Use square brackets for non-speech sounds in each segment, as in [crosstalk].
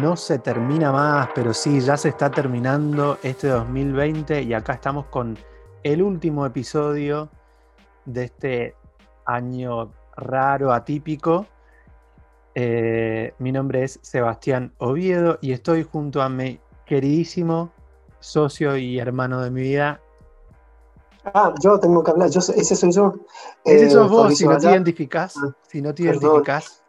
no se termina más, pero sí, ya se está terminando este 2020 y acá estamos con el último episodio de este año raro, atípico. Eh, mi nombre es Sebastián Oviedo y estoy junto a mi queridísimo socio y hermano de mi vida. Ah, yo tengo que hablar, yo, ese soy yo. Ese sos vos, si no, te identificás, si no te identificás.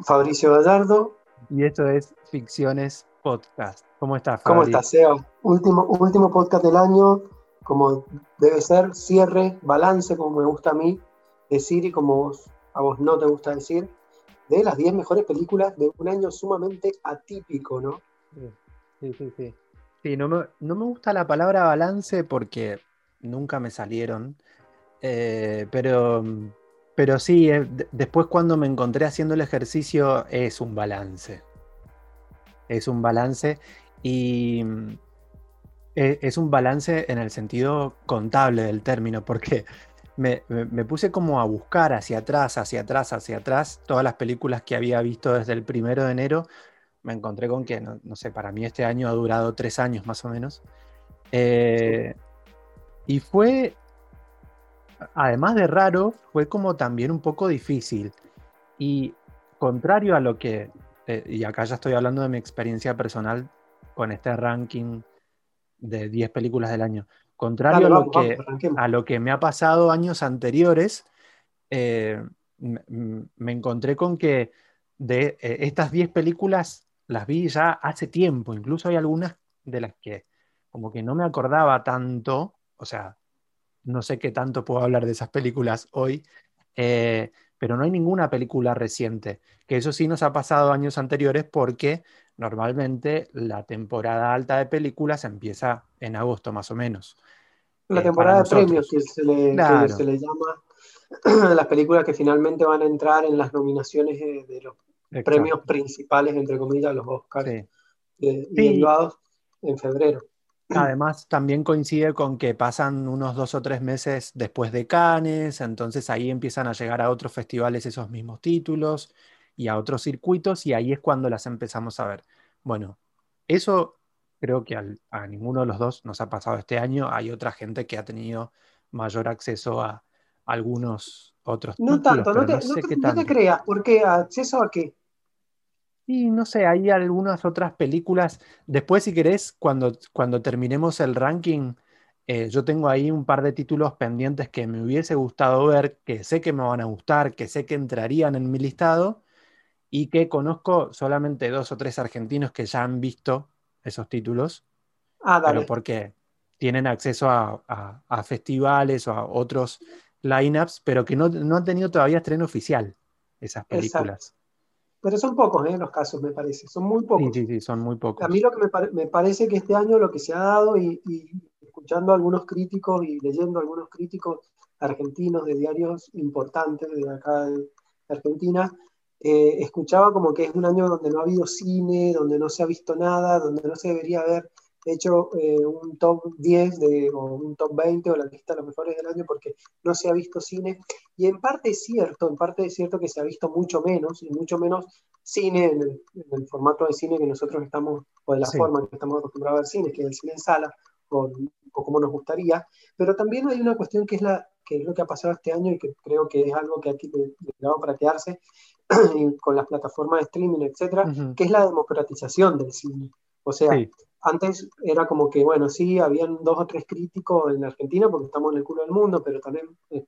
Fabricio Gallardo. Y esto es Ficciones Podcast. ¿Cómo estás, Fabri? ¿Cómo estás, Seba? Último, último podcast del año, como debe ser, cierre, balance, como me gusta a mí decir y como a vos no te gusta decir, de las 10 mejores películas de un año sumamente atípico, ¿no? Sí, sí, sí. Sí, no me, no me gusta la palabra balance porque nunca me salieron, eh, pero, pero sí, eh, después cuando me encontré haciendo el ejercicio es un balance. Es un balance y e, es un balance en el sentido contable del término, porque me, puse como a buscar hacia atrás, hacia atrás, hacia atrás, todas las películas que había visto desde el primero de enero. Me encontré con que, no, sé, para mí este año ha durado tres años más o menos. Eh, y fue, además de raro, fue como también un poco difícil. Y contrario a lo que, eh, y acá ya estoy hablando de mi experiencia personal con este ranking de 10 películas del año, contrario a, lo que, a lo que me ha pasado años anteriores, eh, me encontré con que de eh, estas 10 películas las vi ya hace tiempo, incluso hay algunas de las que como que no me acordaba tanto, o sea, no sé qué tanto puedo hablar de esas películas hoy, eh, pero no hay ninguna película reciente, que eso sí nos ha pasado años anteriores porque normalmente la temporada alta de películas empieza en agosto más o menos. La eh, temporada de premios que se le, llama [clears throat] las películas que finalmente van a entrar en las nominaciones de, los premios principales, entre comillas, los Oscars, sí. Eh, en febrero. [clears throat] Además, también coincide con que pasan unos dos o tres meses después de Cannes, entonces ahí empiezan a llegar a otros festivales esos mismos títulos y a otros circuitos y ahí es cuando las empezamos a ver. Bueno, eso creo que a ninguno de los dos nos ha pasado este año. Hay otra gente que ha tenido mayor acceso a algunos otros no Tanto, no, te, no, te, no te creas, ¿por qué? ¿Acceso a qué? Y no sé, hay algunas otras películas. Después, si querés, cuando, cuando terminemos el ranking, eh, yo tengo ahí un par de títulos pendientes que me hubiese gustado ver, que sé que me van a gustar, que sé que entrarían en mi listado y que conozco solamente dos o tres argentinos que ya han visto esos títulos. Ah, Pero porque tienen acceso a, festivales o a otros lineups, pero que no, han tenido todavía estreno oficial esas películas. Pero son pocos ¿eh? los casos, me parece. Son muy pocos. Sí, sí, sí, son muy pocos. A mí lo que me, parece que este año lo que se ha dado, y, escuchando a algunos críticos y leyendo a algunos críticos argentinos de diarios importantes de acá de Argentina, eh, escuchaba como que es un año donde no ha habido cine, donde no se ha visto nada, donde no se debería haber hecho eh, un top 10 de, o un top 20 o la lista de los mejores del año porque no se ha visto cine. Y en parte es cierto, en parte es cierto que se ha visto mucho menos, y mucho menos cine en el, formato de cine que nosotros estamos, o de la forma que estamos acostumbrados a ver cine, que es el cine en sala, o, como nos gustaría. Pero también hay una cuestión que es, la, que es lo que ha pasado este año y que creo que es algo que aquí llegado para quedarse, [clears throat] con las plataformas de streaming, etcétera, que es la democratización del cine. O sea, antes era como que, bueno, sí, habían dos o tres críticos en Argentina porque estamos en el culo del mundo, pero también eh,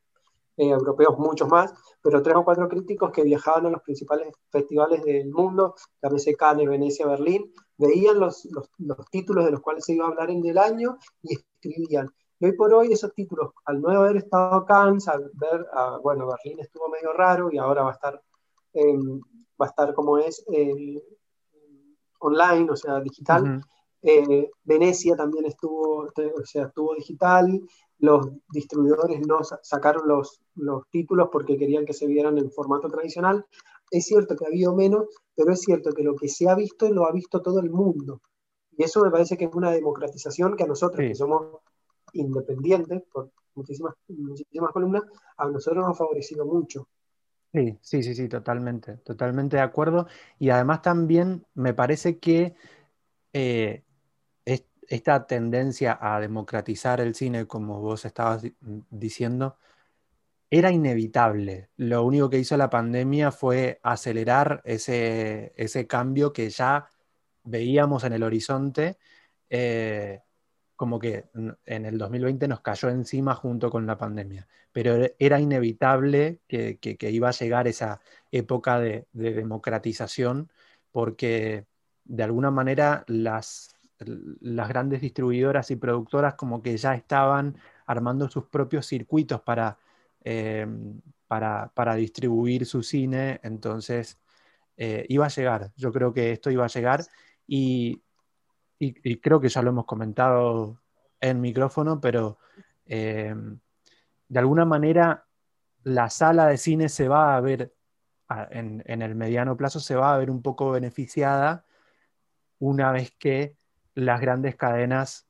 eh, europeos muchos más, pero tres o cuatro críticos que viajaban a los principales festivales del mundo, llámese Cannes, Venecia, Berlín, veían los, los, los, títulos de los cuales se iba a hablar en el año y escribían. Y hoy por hoy esos títulos, al no haber estado Cannes, al ver, bueno, Berlín estuvo medio raro y ahora va a estar, va a estar como es eh, online, o sea, digital. Eh, Venecia también estuvo, o sea, estuvo digital, los distribuidores no sacaron los, los títulos porque querían que se vieran en formato tradicional. Es cierto que ha habido menos, pero es cierto que lo que se ha visto lo ha visto todo el mundo. Y eso me parece que es una democratización que a nosotros, que somos independientes por muchísimas, muchísimas columnas, a nosotros nos ha favorecido mucho. Sí, sí, sí, sí, totalmente, totalmente de acuerdo. Y además también me parece que eh, esta tendencia a democratizar el cine, como vos estabas diciendo, era inevitable. Lo único que hizo la pandemia fue acelerar ese, ese cambio que ya veíamos en el horizonte, eh, como que en el 2020 nos cayó encima junto con la pandemia. Pero e, era inevitable que, iba a llegar esa época de, democratización porque de alguna manera las, las grandes distribuidoras y productoras como que ya estaban armando sus propios circuitos para Em, para, distribuir su cine, entonces eh, iba a llegar, yo creo que esto iba a llegar y, creo que ya lo hemos comentado en micrófono, pero em, de alguna manera la sala de cine se va a ver, en, en, el mediano plazo, se va a ver un poco beneficiada una vez que las grandes cadenas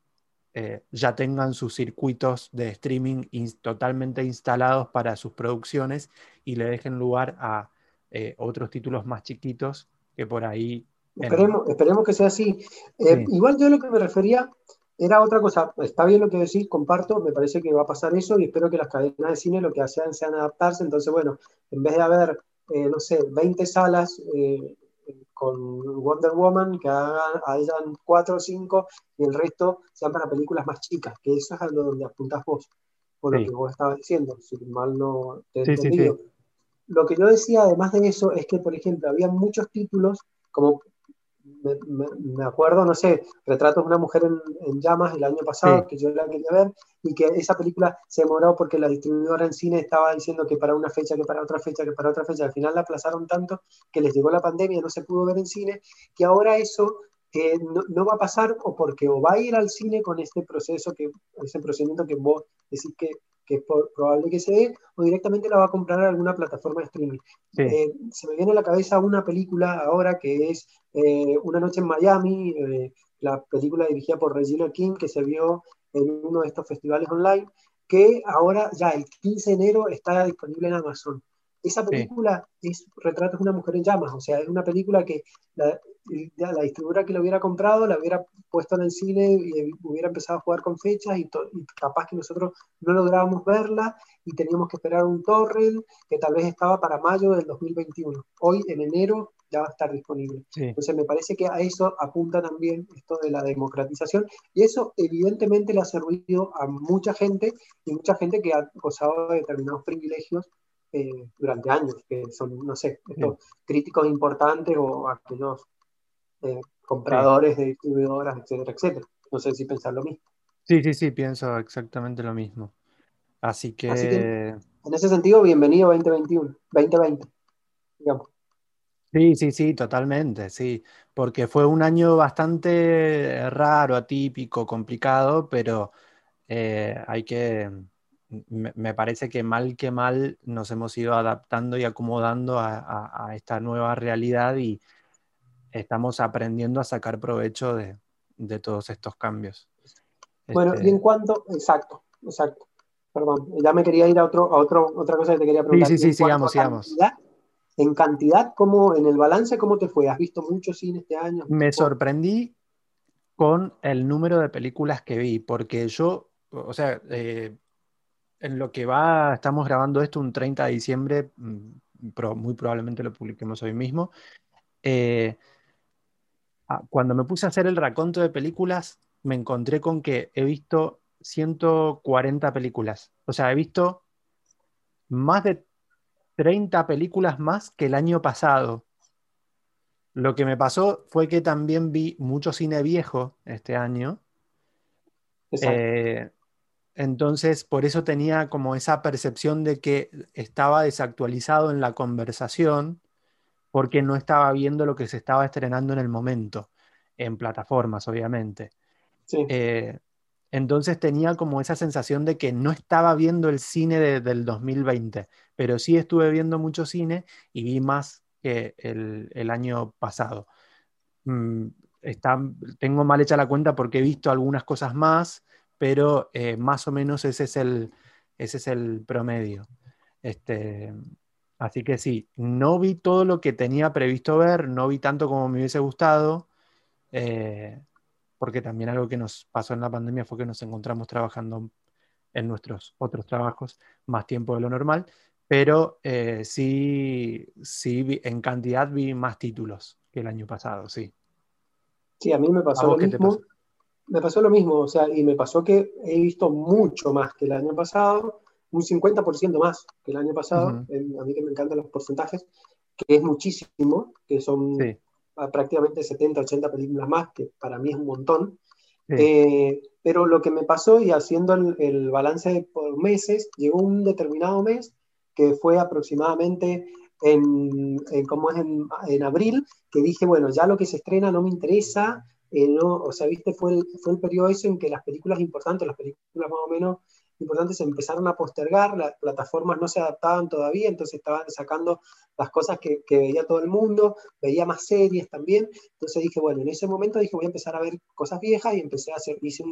eh, ya tengan sus circuitos de streaming totalmente instalados para sus producciones y le dejen lugar a eh, otros títulos más chiquitos que por ahí... Esperemos, esperemos que sea así. Eh, igual yo lo que me refería era otra cosa. Está bien lo que decís, comparto, me parece que va a pasar eso y espero que las cadenas de cine lo que hacen sean adaptarse. Entonces, bueno, en vez de haber, no sé, 20 salas con Wonder Woman, que hayan cuatro o cinco y el resto sean para películas más chicas, que eso es a donde apuntas vos, por lo que vos estabas diciendo, si mal no te he entendido. lo que yo decía, además de eso, es que, por ejemplo, había muchos títulos, como me, acuerdo, no sé, Retratos de una mujer en, llamas el año pasado, que yo la quería ver, y que esa película se demoró porque la distribuidora en cine estaba diciendo que para una fecha, que para otra fecha, que para otra fecha, al final la aplazaron tanto que les llegó la pandemia, no se pudo ver en cine, que ahora eso eh, no, va a pasar o porque o va a ir al cine con este proceso, que, ese procedimiento que vos decís que que es probable que se dé, o directamente la va a comprar a alguna plataforma de streaming. Eh, se me viene a la cabeza una película ahora que es eh, Una noche en Miami, eh, la película dirigida por Regina King, que se vio en uno de estos festivales online, que ahora ya el 15 de enero está disponible en Amazon. Esa película es Retratos de una mujer en llamas, o sea, es una película que la, la distribuidora que lo hubiera comprado la hubiera puesto en el cine y hubiera empezado a jugar con fechas y, capaz que nosotros no lográbamos verla y teníamos que esperar un torrent que tal vez estaba para mayo del 2021. Hoy, en enero, ya va a estar disponible. Entonces me parece que a eso apunta también esto de la democratización y eso evidentemente le ha servido a mucha gente y mucha gente que ha gozado de determinados privilegios eh, durante años, que son, no sé, estos críticos importantes o aquellos eh, compradores de distribuidoras, etcétera, etcétera. No sé si pensar lo mismo. Sí, sí, sí, pienso exactamente lo mismo. Así que... en ese sentido, bienvenido 2021, 2020, digamos. Sí, sí, sí, totalmente, sí, porque fue un año bastante raro, atípico, complicado, pero eh, hay que, me, parece que mal que mal nos hemos ido adaptando y acomodando a esta nueva realidad y, estamos aprendiendo a sacar provecho de, todos estos cambios. Bueno, y este en cuanto, exacto, exacto. Perdón, ya me quería ir a, otro, a otro, otra cosa que te quería preguntar. Sí, sí, sí, sigamos, sigamos. en cantidad, ¿cómo, en el balance, ¿cómo te fue? ¿Has visto mucho cine este año? Me sorprendí con el número de películas que vi, porque yo, o sea, eh, en lo que va, estamos grabando esto un 30 de diciembre, mm, muy probablemente lo publiquemos hoy mismo. Eh, cuando me puse a hacer el raconto de películas, me encontré con que he visto 140 películas. O sea, he visto más de 30 películas más que el año pasado. Lo que me pasó fue que también vi mucho cine viejo este año. Eh, entonces, por eso tenía como esa percepción de que estaba desactualizado en la conversación porque no estaba viendo lo que se estaba estrenando en el momento, en plataformas, obviamente. Eh, entonces tenía como esa sensación de que no estaba viendo el cine del 2020, pero sí estuve viendo mucho cine y vi más que el, año pasado. Mm, tengo mal hecha la cuenta porque he visto algunas cosas más, pero eh, más o menos ese es el, ese es el promedio. Este, Así que sí, no vi todo lo que tenía previsto ver, no vi tanto como me hubiese gustado, eh, porque también algo que nos pasó en la pandemia fue que nos encontramos trabajando en nuestros otros trabajos más tiempo de lo normal, pero eh, sí, sí en cantidad vi más títulos que el año pasado, sí. Sí, a mí me pasó lo mismo. Me pasó lo mismo, o sea, y me pasó que he visto mucho más que el año pasado, un 50% más que el año pasado, a mí que me encantan los porcentajes, que es muchísimo, que son prácticamente 70, 80 películas más, que para mí es un montón. Eh, pero lo que me pasó y haciendo el, balance por meses, llegó un determinado mes que fue aproximadamente en, como es en, abril, que dije, bueno, ya lo que se estrena no me interesa, eh, no, o sea, viste, fue el, fue el periodo ese en que las películas importantes, las películas más o menos importantes se empezaron a postergar, las plataformas no se adaptaban todavía, entonces estaban sacando las cosas que, veía todo el mundo, veía más series también, entonces dije, bueno, en ese momento dije, voy a empezar a ver cosas viejas y empecé a hacer, hice,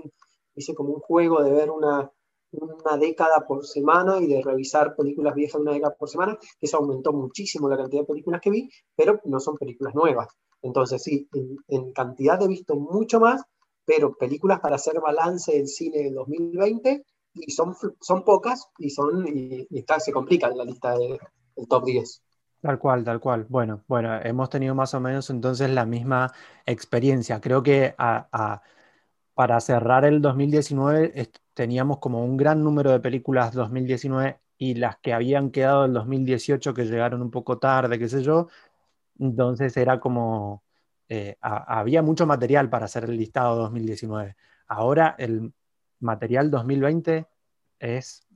hice como un juego de ver una, una década por semana y de revisar películas viejas una década por semana, que eso aumentó muchísimo la cantidad de películas que vi, pero no son películas nuevas. Entonces sí, en, cantidad he visto mucho más, pero películas para hacer balance del cine del 2020 y son, son pocas y, son, y, está, se complica la lista del top 10. Tal cual, tal cual. Bueno, bueno, hemos tenido más o menos entonces la misma experiencia. Creo que para cerrar el 2019 teníamos como un gran número de películas 2019 y las que habían quedado del 2018 que llegaron un poco tarde, qué sé yo. Entonces era como, eh, había mucho material para hacer el listado 2019. Ahora el material 2020 es,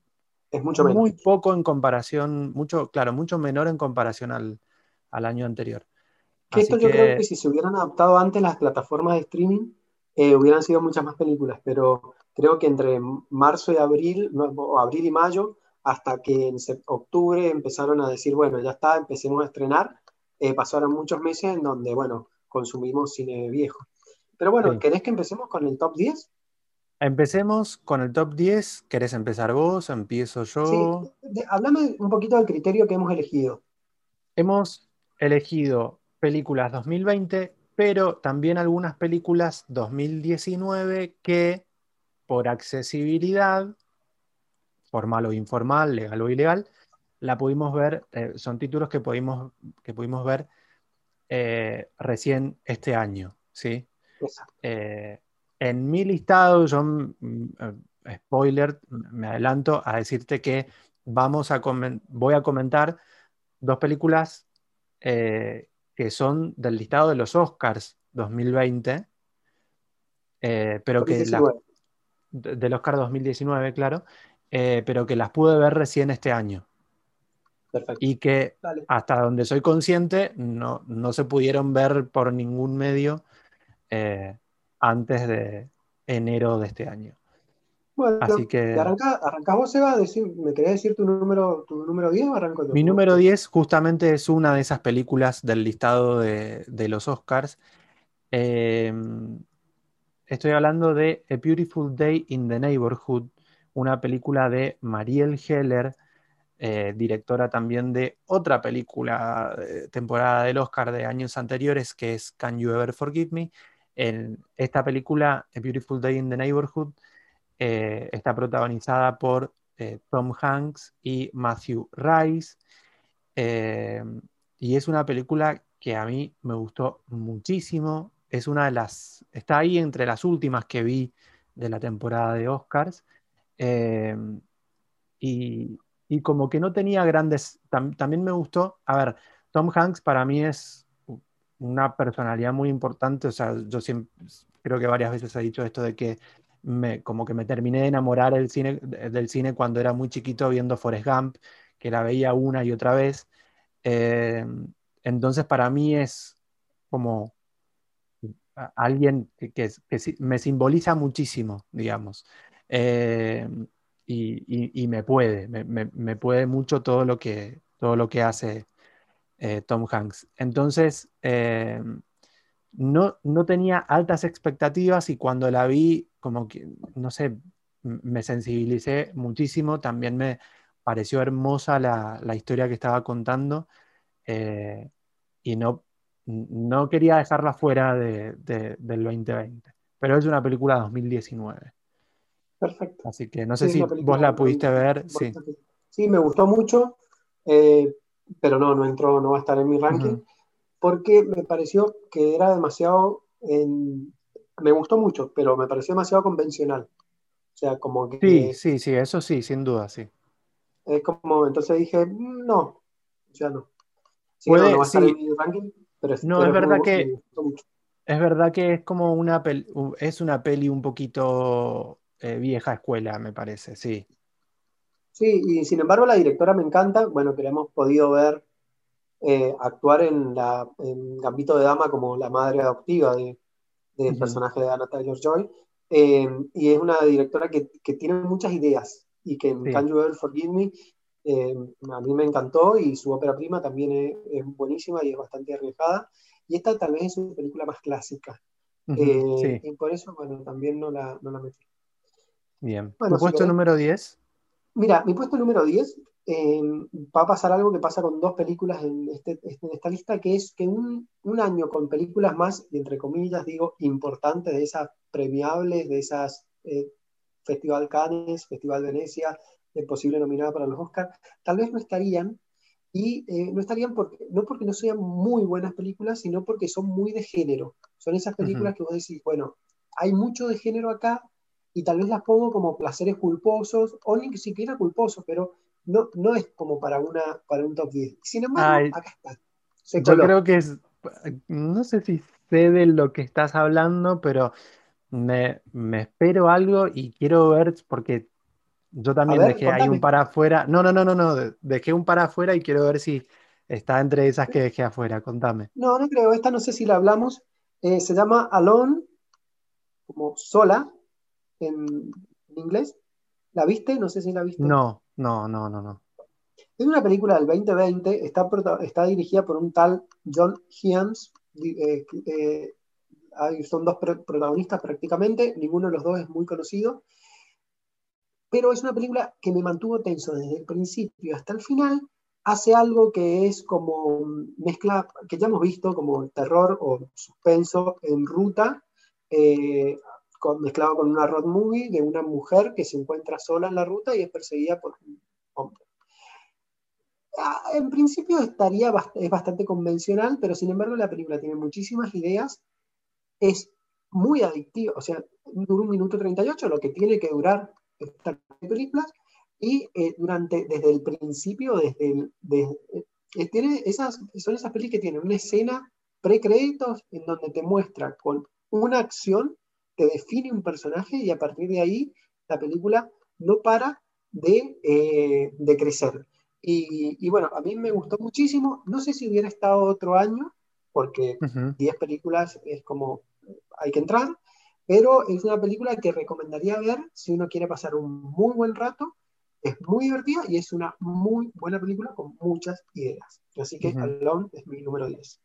es mucho muy poco en comparación, mucho, claro, mucho menor en comparación al, año anterior. esto yo creo que si se hubieran adaptado antes las plataformas de streaming, eh, hubieran sido muchas más películas, pero creo que entre marzo y abril, o abril y mayo, hasta que en octubre empezaron a decir, bueno, ya está, empecemos a estrenar, eh, pasaron muchos meses en donde, bueno, consumimos cine viejo. Pero bueno, ¿querés que empecemos con el top 10? Empecemos con el top 10. ¿Querés empezar vos? ¿Empiezo yo? Sí, hablame un poquito del criterio que hemos elegido. Hemos elegido películas 2020, pero también algunas películas 2019 que por accesibilidad, formal o informal, legal o ilegal, la pudimos ver, eh, son títulos que pudimos, que pudimos ver eh, recién este año, ¿sí? Exacto. Eh, en mi listado, yo, mm, eh, spoiler, me adelanto a decirte que vamos a voy a comentar dos películas eh, que son del listado de los Oscars 2020, eh, pero que del Oscar 2019, claro, pero que las pude ver recién este año. Perfecto. Y que hasta donde soy consciente no, no, se pudieron ver por ningún medio antes de enero de este año. Bueno, Así que... Arranca, vos, Seba, decir, ¿me querés decir tu número, tu número 10 o arranco Mi número 10 justamente es una de esas películas del listado de, los Oscars. Em, estoy hablando de A Beautiful Day in the Neighborhood, una película de Marielle Heller, eh, directora también de otra película eh, temporada del Oscar de años anteriores, que es Can You Ever Forgive Me? En esta película, A Beautiful Day in the Neighborhood, eh, está protagonizada por eh, Tom Hanks y Matthew Rice. Eh, y es una película que a mí me gustó muchísimo. Es una de las. Está ahí entre las últimas que vi de la temporada de Oscars. Y, como que no tenía grandes. también me gustó. A ver, Tom Hanks para mí es una personalidad muy importante, o sea, yo siempre, creo que varias veces he dicho esto de que me, como que me terminé de enamorar del cine, del cine cuando era muy chiquito viendo Forrest Gump, que la veía una y otra vez. Eh, entonces para mí es como alguien que, me simboliza muchísimo, digamos. Eh, y, me puede, me, me, puede mucho todo lo que, todo lo que hace eh, Tom Hanks. Entonces, eh, no, no, tenía altas expectativas y cuando la vi, como que, no sé, me sensibilicé muchísimo, también me pareció hermosa la, historia que estaba contando eh, y no, no quería dejarla fuera de, del 2020. Pero es una película 2019. Perfecto. Así que no sé si vos la pudiste ver. Sí. sí, me gustó mucho, eh, pero no, no entró, no va a estar en mi ranking, porque me pareció que era demasiado, me gustó mucho, pero me pareció demasiado convencional. O sea, como que... Sí, sí, sí, eso sí, sin duda, sí. Es como, entonces dije, mm, no, ya no. Sí, no, va a estar en mi ranking, pero, no, es verdad que... Es verdad que es como una peli, es una peli un poquito eh, vieja escuela, me parece, sí. Sí, y sin embargo la directora me encanta, bueno, que la hemos podido ver eh, actuar en, la, en Gambito de Dama como la madre adoptiva del personaje de Anna Taylor-Joy, eh, y es una directora que, que, tiene muchas ideas, y que en Can You Ever Forgive Me a mí me encantó, y su ópera prima también es, buenísima y es bastante arriesgada, y esta tal vez es su película más clásica. Y por eso, bueno, también no la, no la metí. Bien. ¿Tu puesto número 10? Mira, mi puesto número 10 em, va a pasar algo que pasa con dos películas en, este, este, en esta lista, que es que un, un, año con películas más, entre comillas, digo, importantes, de esas premiables, de esas eh, Festival Cannes, Festival Venecia, de posible nominada para los Oscars, tal vez no estarían, y eh, no estarían porque, no porque no sean muy buenas películas, sino porque son muy de género. Son esas películas que vos decís, bueno, hay mucho de género acá, y tal vez las pongo como placeres culposos, o ni siquiera culposos, pero no, no es como para, una, para un top 10. Sin embargo, acá está. yo creo que es, no sé si sé de lo que estás hablando, pero me, me espero algo y quiero ver, porque yo también dejé ahí un para afuera. No, no, no, no, no, dejé un para afuera y quiero ver si está entre esas que dejé afuera. Contame. No, no creo, esta no sé si la hablamos. Eh, se llama Alone, como sola, en, inglés. ¿La viste? No sé si la viste. No, no, no, no, no. Es una película del 2020, está, está dirigida por un tal John Hyams. Eh, eh, son dos protagonistas prácticamente, ninguno de los dos es muy conocido. Pero es una película que me mantuvo tenso desde el principio hasta el final. Hace algo que es como mezcla, que ya hemos visto como terror o suspenso en ruta, eh, mezclado con una road movie de una mujer que se encuentra sola en la ruta y es perseguida por un hombre. Ah, en principio estaría, es bastante convencional, pero sin embargo la película tiene muchísimas ideas, es muy adictiva, o sea, dura un minuto 38, lo que tiene que durar esta película, y eh, durante, desde el principio, desde el, eh, tiene esas, son esas películas que tienen una escena pre-créditos en donde te muestra con una acción te define un personaje y a partir de ahí la película no para de, eh, de crecer. Y, bueno, a mí me gustó muchísimo. No sé si hubiera estado otro año, porque 10 películas es como hay que entrar, pero es una película que recomendaría ver si uno quiere pasar un muy buen rato. Es muy divertida y es una muy buena película con muchas ideas. Así que Alone es mi número 10.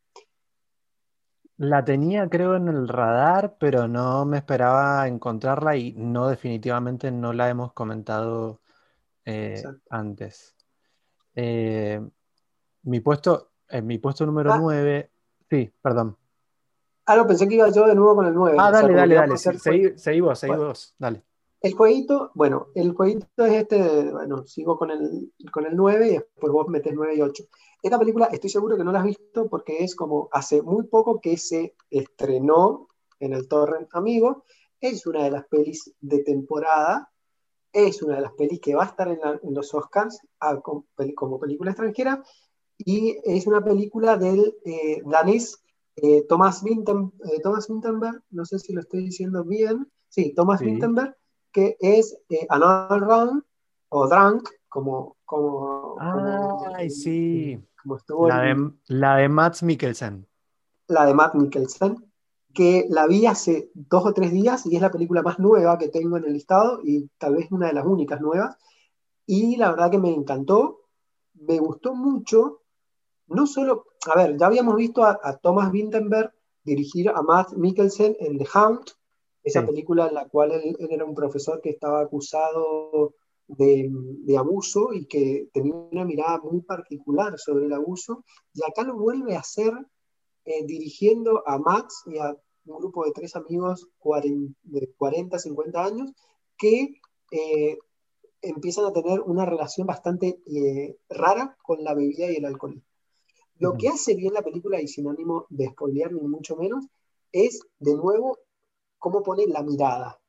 La tenía, creo, en el radar, pero no me esperaba encontrarla y no, definitivamente no la hemos comentado eh, antes. Eh, mi puesto, en mi puesto número 9, ah. sí, perdón. Ah, no, pensé que iba yo de nuevo con el 9. Ah, dale, dale, dale, seguí, vos, seguí vos, dale. El jueguito, bueno, el jueguito es este, bueno, sigo con el, con el 9 y después vos metes 9 y 8. Esta película estoy seguro que no la has visto porque es como hace muy poco que se estrenó en el Torrent Amigo. Es una de las pelis de temporada. Es una de las pelis que va a estar en, los Oscars como, película extranjera. Y es una película del eh, danés eh, Thomas, Vinten, eh, Thomas Vinterberg. No sé si lo estoy diciendo bien. Sí, Thomas sí. que es Another Round o Drunk, como, como, Ay, sí la, de, la de Matt Mikkelsen. La de Matt Mikkelsen, que la vi hace dos o tres días y es la película más nueva que tengo en el listado y tal vez una de las únicas nuevas. Y la verdad que me encantó, me gustó mucho, no solo, a ver, ya habíamos visto a, Thomas Vinterberg dirigir a Matt Mikkelsen en The Hound, esa película en la cual él, era un profesor que estaba acusado de, abuso y que tenía una mirada muy particular sobre el abuso, y acá lo vuelve a hacer eh, dirigiendo a Max y a un grupo de tres amigos de 40, 50 años que eh, empiezan a tener una relación bastante eh, rara con la bebida y el alcohol. Lo que hace bien la película, y sin ánimo de spoilear ni mucho menos, es de nuevo cómo pone la mirada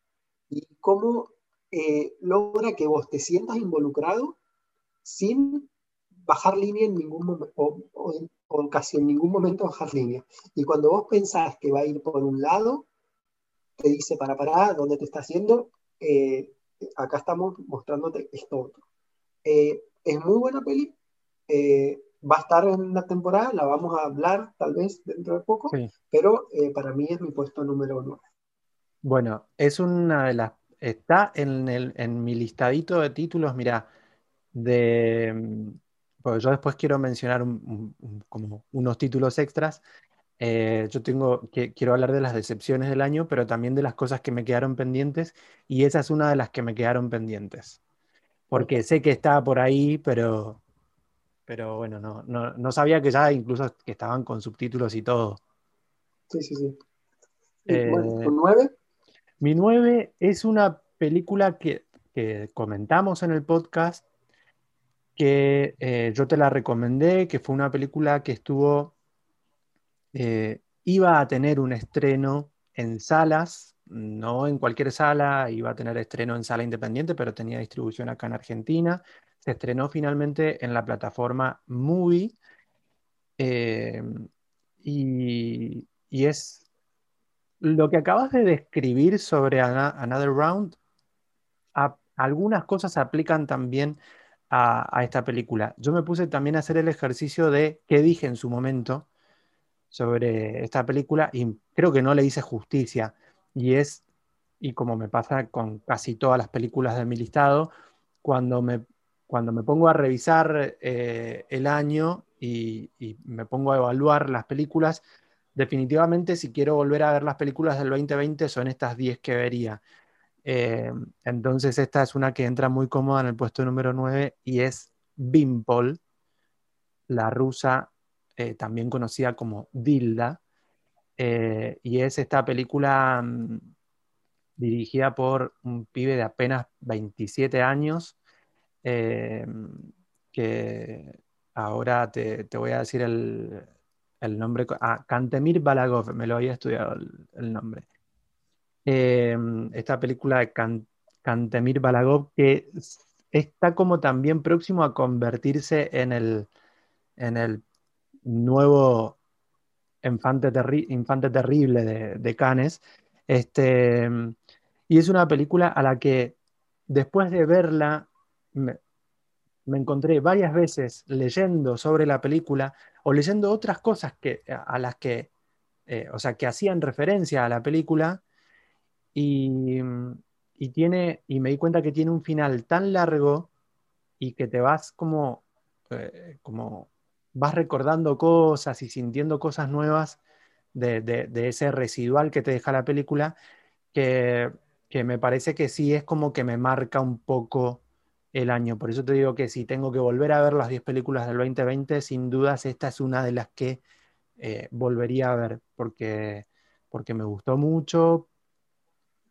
y cómo eh, logra que vos te sientas involucrado sin bajar línea en ningún momento, o, casi en ningún momento bajar línea. Y cuando vos pensás que va a ir por un lado, te dice para parar, ¿dónde te está haciendo? Eh, acá estamos mostrándote esto otro. Eh, es muy buena peli. va a estar en la temporada, la vamos a hablar tal vez dentro de poco, pero para mí es mi puesto número uno. Bueno, es una de las está en, mi listadito de títulos, mira, de, mm, porque yo después quiero mencionar como unos títulos extras. Eh, yo tengo, que, quiero hablar de las decepciones del año, pero también de las cosas que me quedaron pendientes, y esa es una de las que me quedaron pendientes. Porque sé que estaba por ahí, pero, pero bueno, no, no, sabía que ya incluso que estaban con subtítulos y todo. Sí, sí, sí. Eh, nueve? Mi 9 es una película que, comentamos en el podcast, que eh, yo te la recomendé, que fue una película que estuvo, eh, iba a tener un estreno en salas, no en cualquier sala, iba a tener estreno en sala independiente, pero tenía distribución acá en Argentina. Se estrenó finalmente en la plataforma Movie. Eh, y, y, es lo que acabas de describir sobre Another Round, algunas cosas se aplican también a, esta película. Yo me puse también a hacer el ejercicio de qué dije en su momento sobre esta película y creo que no le hice justicia. Y es, y como me pasa con casi todas las películas de mi listado, cuando me, cuando me pongo a revisar eh, el año y me pongo a evaluar las películas, definitivamente si quiero volver a ver las películas del 2020 son estas 10 que vería. Eh, entonces esta es una que entra muy cómoda en el puesto número 9 y es Bimpol, la rusa eh, también conocida como Dilda. Eh, y es esta película mm, dirigida por un pibe de apenas 27 años, que ahora te voy a decir el, el nombre, ah, Kantemir Balagov, me lo había estudiado el, nombre. Em, esta película de Kantemir Balagov que está como también próximo a convertirse en el, en el nuevo infante, infante terrible de, de Cannes. Este, y es una película a la que después de verla me encontré varias veces leyendo sobre la película o leyendo otras cosas que, a las que, eh, o sea, que hacían referencia a la película y, tiene, y me di cuenta que tiene un final tan largo y que te vas como, eh, como vas recordando cosas y sintiendo cosas nuevas de, ese residual que te deja la película, que, que me parece que sí es como que me marca un poco el año. Por eso te digo que si tengo que volver a ver las 10 películas del 2020, sin dudas esta es una de las que eh, volvería a ver, porque, porque me gustó mucho,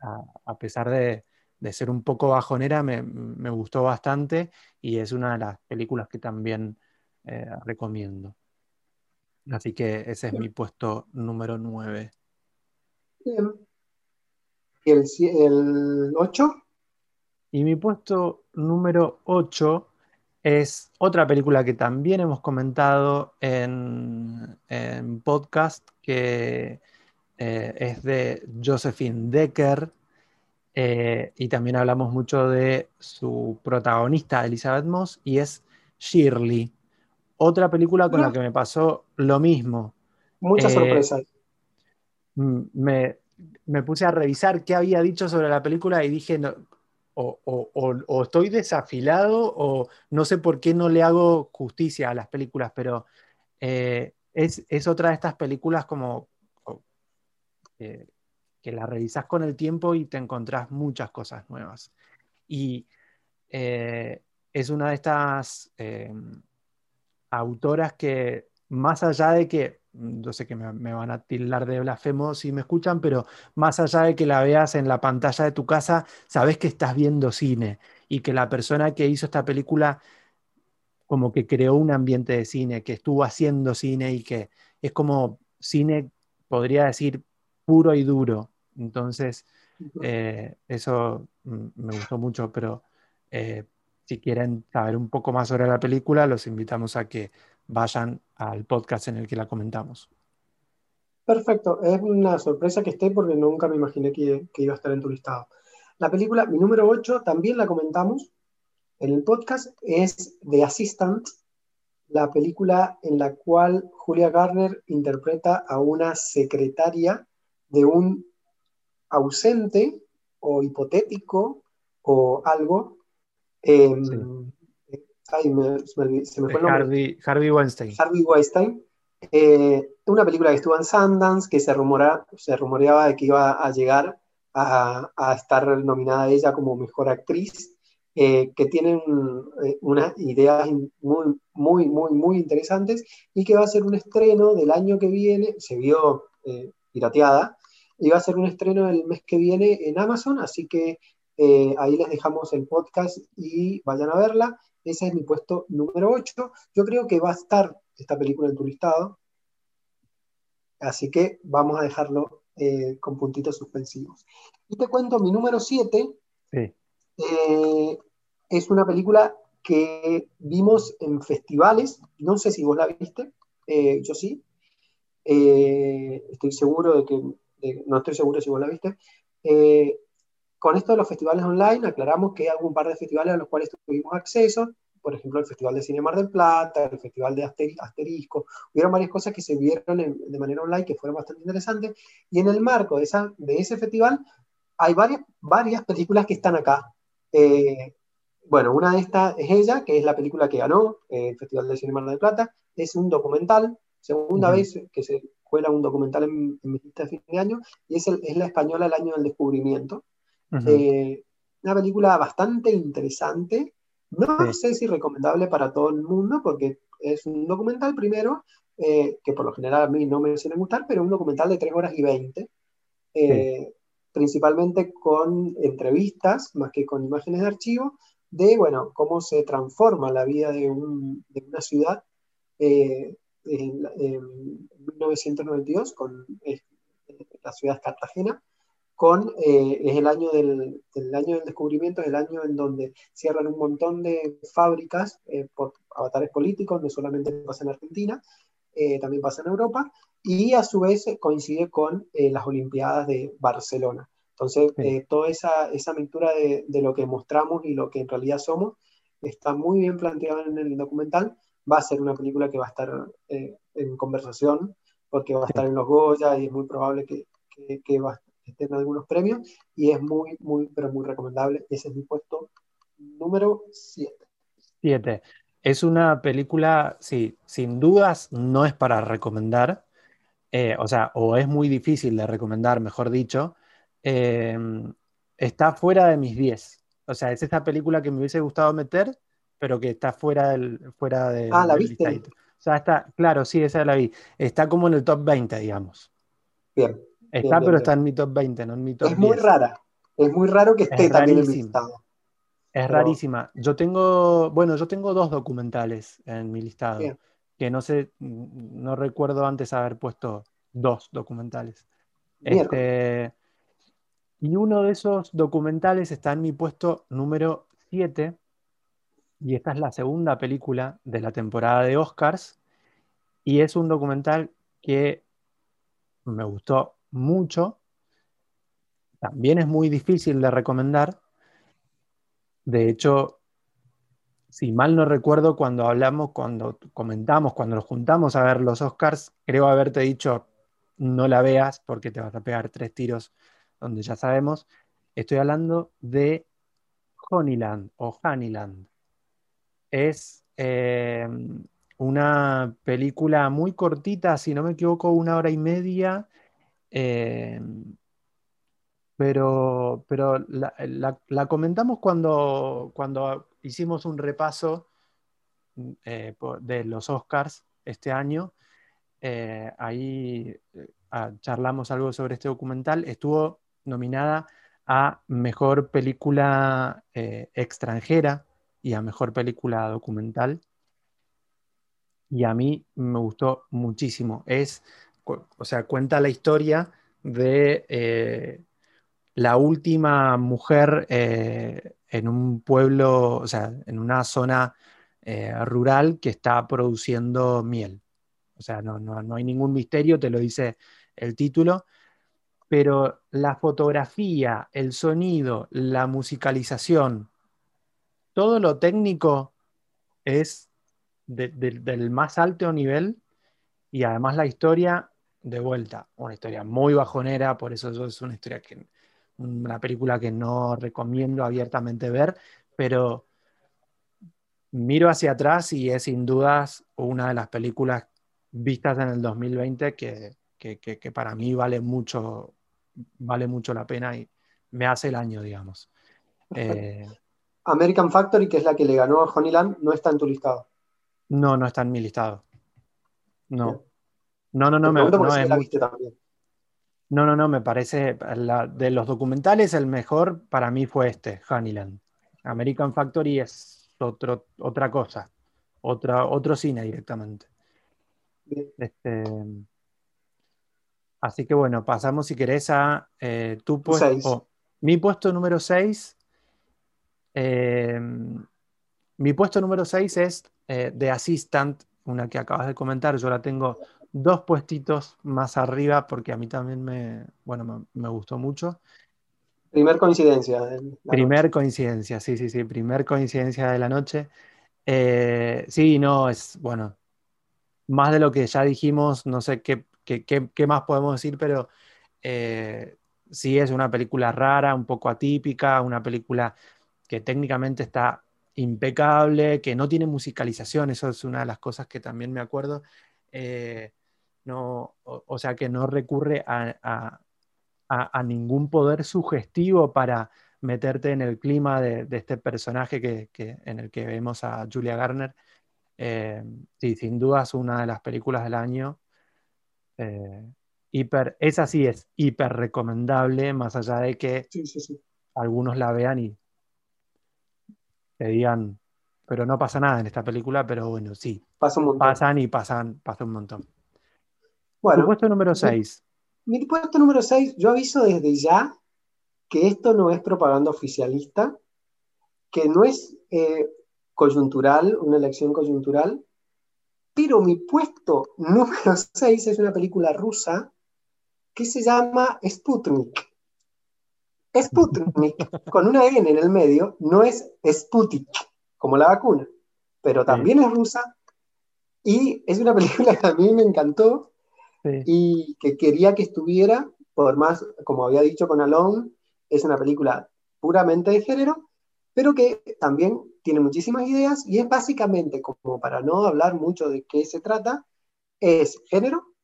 a, pesar de, ser un poco bajonera, me, gustó bastante y es una de las películas que también eh, recomiendo. Así que ese es mi puesto número 9. ¿Y el, el 8? Y mi puesto número 8 es otra película que también hemos comentado en, podcast, que eh, es de Josephine Decker, eh, y también hablamos mucho de su protagonista, Elizabeth Moss, y es Shirley. Otra película con la que me pasó lo mismo. Muchas eh, sorpresas. Me, me, puse a revisar qué había dicho sobre la película y dije, no, o, estoy desafilado o no sé por qué no le hago justicia a las películas, pero eh, es, otra de estas películas como que la revisas con el tiempo y te encontrás muchas cosas nuevas. Y eh, es una de estas eh, autoras que, más allá de que, yo sé que me, van a tildar de blasfemo si me escuchan, pero más allá de que la veas en la pantalla de tu casa, sabes que estás viendo cine y que la persona que hizo esta película como que creó un ambiente de cine, que estuvo haciendo cine y que es como cine, podría decir, puro y duro. Entonces, eh, eso me gustó mucho, pero eh, si quieren saber un poco más sobre la película, los invitamos a que vayan al podcast en el que la comentamos. Perfecto, es una sorpresa que esté porque nunca me imaginé que, que iba a estar en tu listado. La película, mi número 8, también la comentamos, en el podcast es The Assistant, la película en la cual Julia Garner interpreta a una secretaria de un ausente o hipotético o algo. Se me fue el nombre. Harvey, Weinstein. Harvey Weinstein. Eh, una película que estuvo en Sundance, que se, se rumoreaba de que iba a llegar a, a estar nominada ella como mejor actriz eh, que tienen eh, unas ideas muy, muy, muy, muy interesantes y que va a ser un estreno del año que viene, se vio eh, pirateada, y va a ser un estreno el mes que viene en Amazon, así que ahí les dejamos el podcast y vayan a verla. Ese es mi puesto número 8. Yo creo que va a estar esta película en tu listado, así que vamos a dejarlo con puntitos suspensivos. Y te cuento mi número 7. Sí es una película que vimos en festivales, no sé si vos la viste, eh, yo sí, eh, estoy seguro de que, no estoy seguro si vos la viste. Eh, con esto de los festivales online, aclaramos que hay algún par de festivales a los cuales tuvimos acceso, por ejemplo, el Festival de Cine Mar del Plata, el Festival de Asterisco, hubieron varias cosas que se vieron de manera online que fueron bastante interesantes, y en el marco de, esa, de ese festival hay varias, varias películas que están acá. Bueno, una de estas es ella, que es la película que ganó eh, el Festival de Cine Mar del Plata. Es un documental, segunda vez que se cuela un documental en, mi lista de fin de año, y es, es, la española El Año del Descubrimiento. Eh, una película bastante interesante. No sé si recomendable para todo el mundo, porque es un documental primero, eh, que por lo general a mí no me suele gustar, pero un documental de 3 horas y 20. principalmente con entrevistas, más que con imágenes de archivo, de, bueno, cómo se transforma la vida de, una ciudad eh, en, 1992 con la ciudad Cartagena, con, eh, es el año del, año del descubrimiento, es el año en donde cierran un montón de fábricas eh, por avatares políticos, no solamente pasa en Argentina, también pasa en Europa, y a su vez coincide con las Olimpiadas de Barcelona. Entonces, eh, toda esa, esa mixtura de, de, lo que mostramos y lo que en realidad somos está muy bien planteada en el documental. Va a ser una película que va a estar eh, en conversación, porque va a estar en los Goya y es muy probable que, que, que va, esté en algunos premios. Y es muy, muy, pero muy recomendable. Ese es mi puesto número 7. 7. Es una película, sí, sin dudas no es para recomendar. Eh, o sea, o es muy difícil de recomendar, mejor dicho, Em, está fuera de mis 10. O sea, es esta película que me hubiese gustado meter, pero que está fuera del. Fuera de, ah, ¿la viste? O sea, está, claro, sí, esa la vi. Está como en el top 20, digamos. Bien. Está, pero está en mi top 20, no en mi top Es muy rara. Es muy raro que esté también en mi listado. Es rarísima. Yo tengo, bueno, yo tengo dos documentales en mi listado. Que no sé, no recuerdo antes haber puesto dos documentales. Este, y uno de esos documentales está en mi puesto número 7, y esta es la segunda película de la temporada de Oscars, y es un documental que me gustó mucho, también es muy difícil de recomendar, de hecho, si mal no recuerdo, cuando hablamos, cuando comentamos, cuando nos juntamos a ver los Oscars, creo haberte dicho, no la veas porque te vas a pegar tres tiros donde ya sabemos, estoy hablando de Honeyland o Honeyland. Es eh, una película muy cortita, si no me equivoco, una hora y media, eh, pero, pero la, comentamos cuando, cuando hicimos un repaso eh, de los Oscars este año. Eh, ahí ah, charlamos algo sobre este documental. Estuvo nominada a Mejor Película Extranjera y a Mejor Película Documental. Y a mí me gustó muchísimo. Es, o sea, cuenta la historia de la última mujer eh, en un pueblo, o sea, en una zona eh, rural que está produciendo miel. O sea, no, no, hay ningún misterio, te lo dice el título, pero la fotografía, el sonido, la musicalización, todo lo técnico es del más alto nivel y además la historia de vuelta, una historia muy bajonera, por eso es una historia que una película que no recomiendo abiertamente ver, pero miro hacia atrás y es sin dudas una de las películas vistas en el 2020 que, para mí vale mucho, vale mucho la pena y me hace el año, digamos. Eh, American Factory, que es la que le ganó a Honeyland, no está en tu listado. No, no está en mi listado. No. No, no, no, me, no es la viste también. No, no, no, me parece, de los documentales el mejor para mí fue este, Honeyland. American Factory es otro, otra cosa, otra, otro cine directamente. Este, así que bueno, pasamos si querés a eh, tu puesto. mi puesto número 6. Eh, mi puesto número 6 es eh, The Assistant, una que acabas de comentar. Yo la tengo dos puestitos más arriba porque a mí también me, bueno, me, gustó mucho. Primer coincidencia. Primer coincidencia, sí, sí, sí, primer coincidencia de la noche. Eh, sí, no, es, bueno, más de lo que ya dijimos, no sé qué, qué, más podemos decir, pero eh, sí es una película rara, un poco atípica, una película que técnicamente está impecable, que no tiene musicalización, eso es una de las cosas que también me acuerdo. Eh, no, o, sea que no recurre a, ningún poder sugestivo para meterte en el clima de, este personaje que, en el que vemos a Julia Garner. Eh, sí, sin duda es una de las películas del año. Eh, hiper, esa sí es hiper recomendable, más allá de que algunos la vean y te digan, pero no pasa nada en esta película, pero bueno, sí. Pasan y pasan, pasa un montón. Bueno, puesto número 6. Mi, puesto número 6, yo aviso desde ya que esto no es propaganda oficialista, que no es eh, coyuntural, una elección coyuntural, pero mi puesto [laughs] número 6 es una película rusa que se llama Sputnik. Sputnik, [laughs] con una N en el medio, no es Sputnik, como la vacuna, pero también es rusa y es una película que a mí me encantó y que quería que estuviera, por más, como había dicho con Alone, es una película puramente de género, pero que también tiene muchísimas ideas y es básicamente, como para no hablar mucho de qué se trata, es género,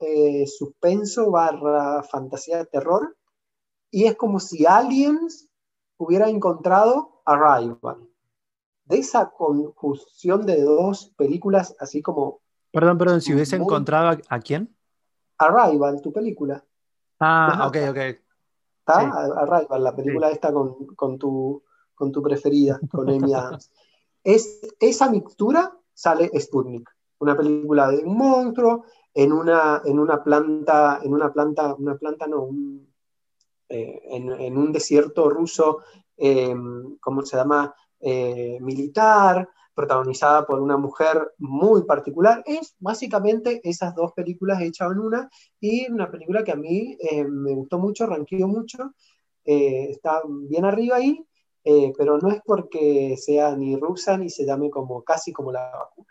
eh, suspenso barra fantasía de terror, y es como si Aliens hubiera encontrado Arrival. De esa conjunción de dos películas, así como... Perdón, perdón, si hubiese encontrado a quién? Arrival, tu película. Ah, ok, ok. ¿Está? Arrival, la película esta con, tu, con tu preferida, con [laughs] Amy Adams. Es, esa mixtura sale Sputnik, una película de un monstruo en una, en una planta, en una planta, una planta no, eh, en, un desierto ruso, eh, ¿cómo se llama? Eh, militar, protagonizada por una mujer muy particular. Es básicamente esas dos películas hechas en una y una película que a mí eh, me gustó mucho, ranqueó mucho, eh, está bien arriba ahí, eh, pero no es porque sea ni rusa ni se llame como casi como la vacuna.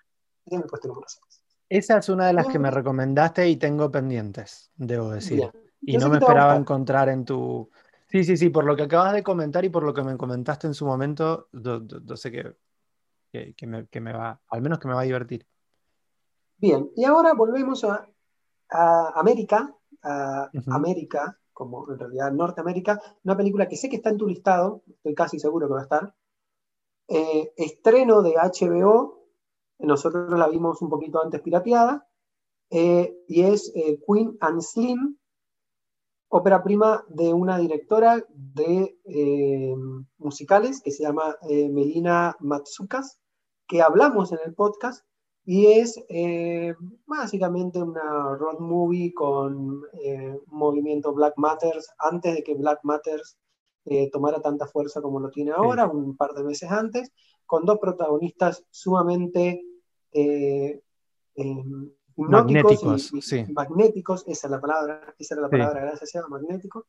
Esa es una de las que me recomendaste y tengo pendientes, debo decir. Y no me esperaba encontrar en tu... Sí, sí, sí, por lo que acabas de comentar y por lo que me comentaste en su momento, yo sé que que, me, va, al menos que me va a divertir. Bien, y ahora volvemos a, América, a América, como en realidad Norteamérica, una película que sé que está en tu listado, estoy casi seguro que va a estar, eh, estreno de HBO, nosotros la vimos un poquito antes pirateada, eh, y es eh, Queen and Slim, ópera prima de una directora de musicales que se llama Melina Matsukas, que hablamos en el podcast, y es básicamente una road movie con un movimiento Black Matters. Antes de que Black Matters eh, tomara tanta fuerza como lo tiene ahora, un par de meses antes, con dos protagonistas sumamente eh, em, magnéticos, magnéticos, esa es la palabra, esa era la palabra, gracias, a magnético.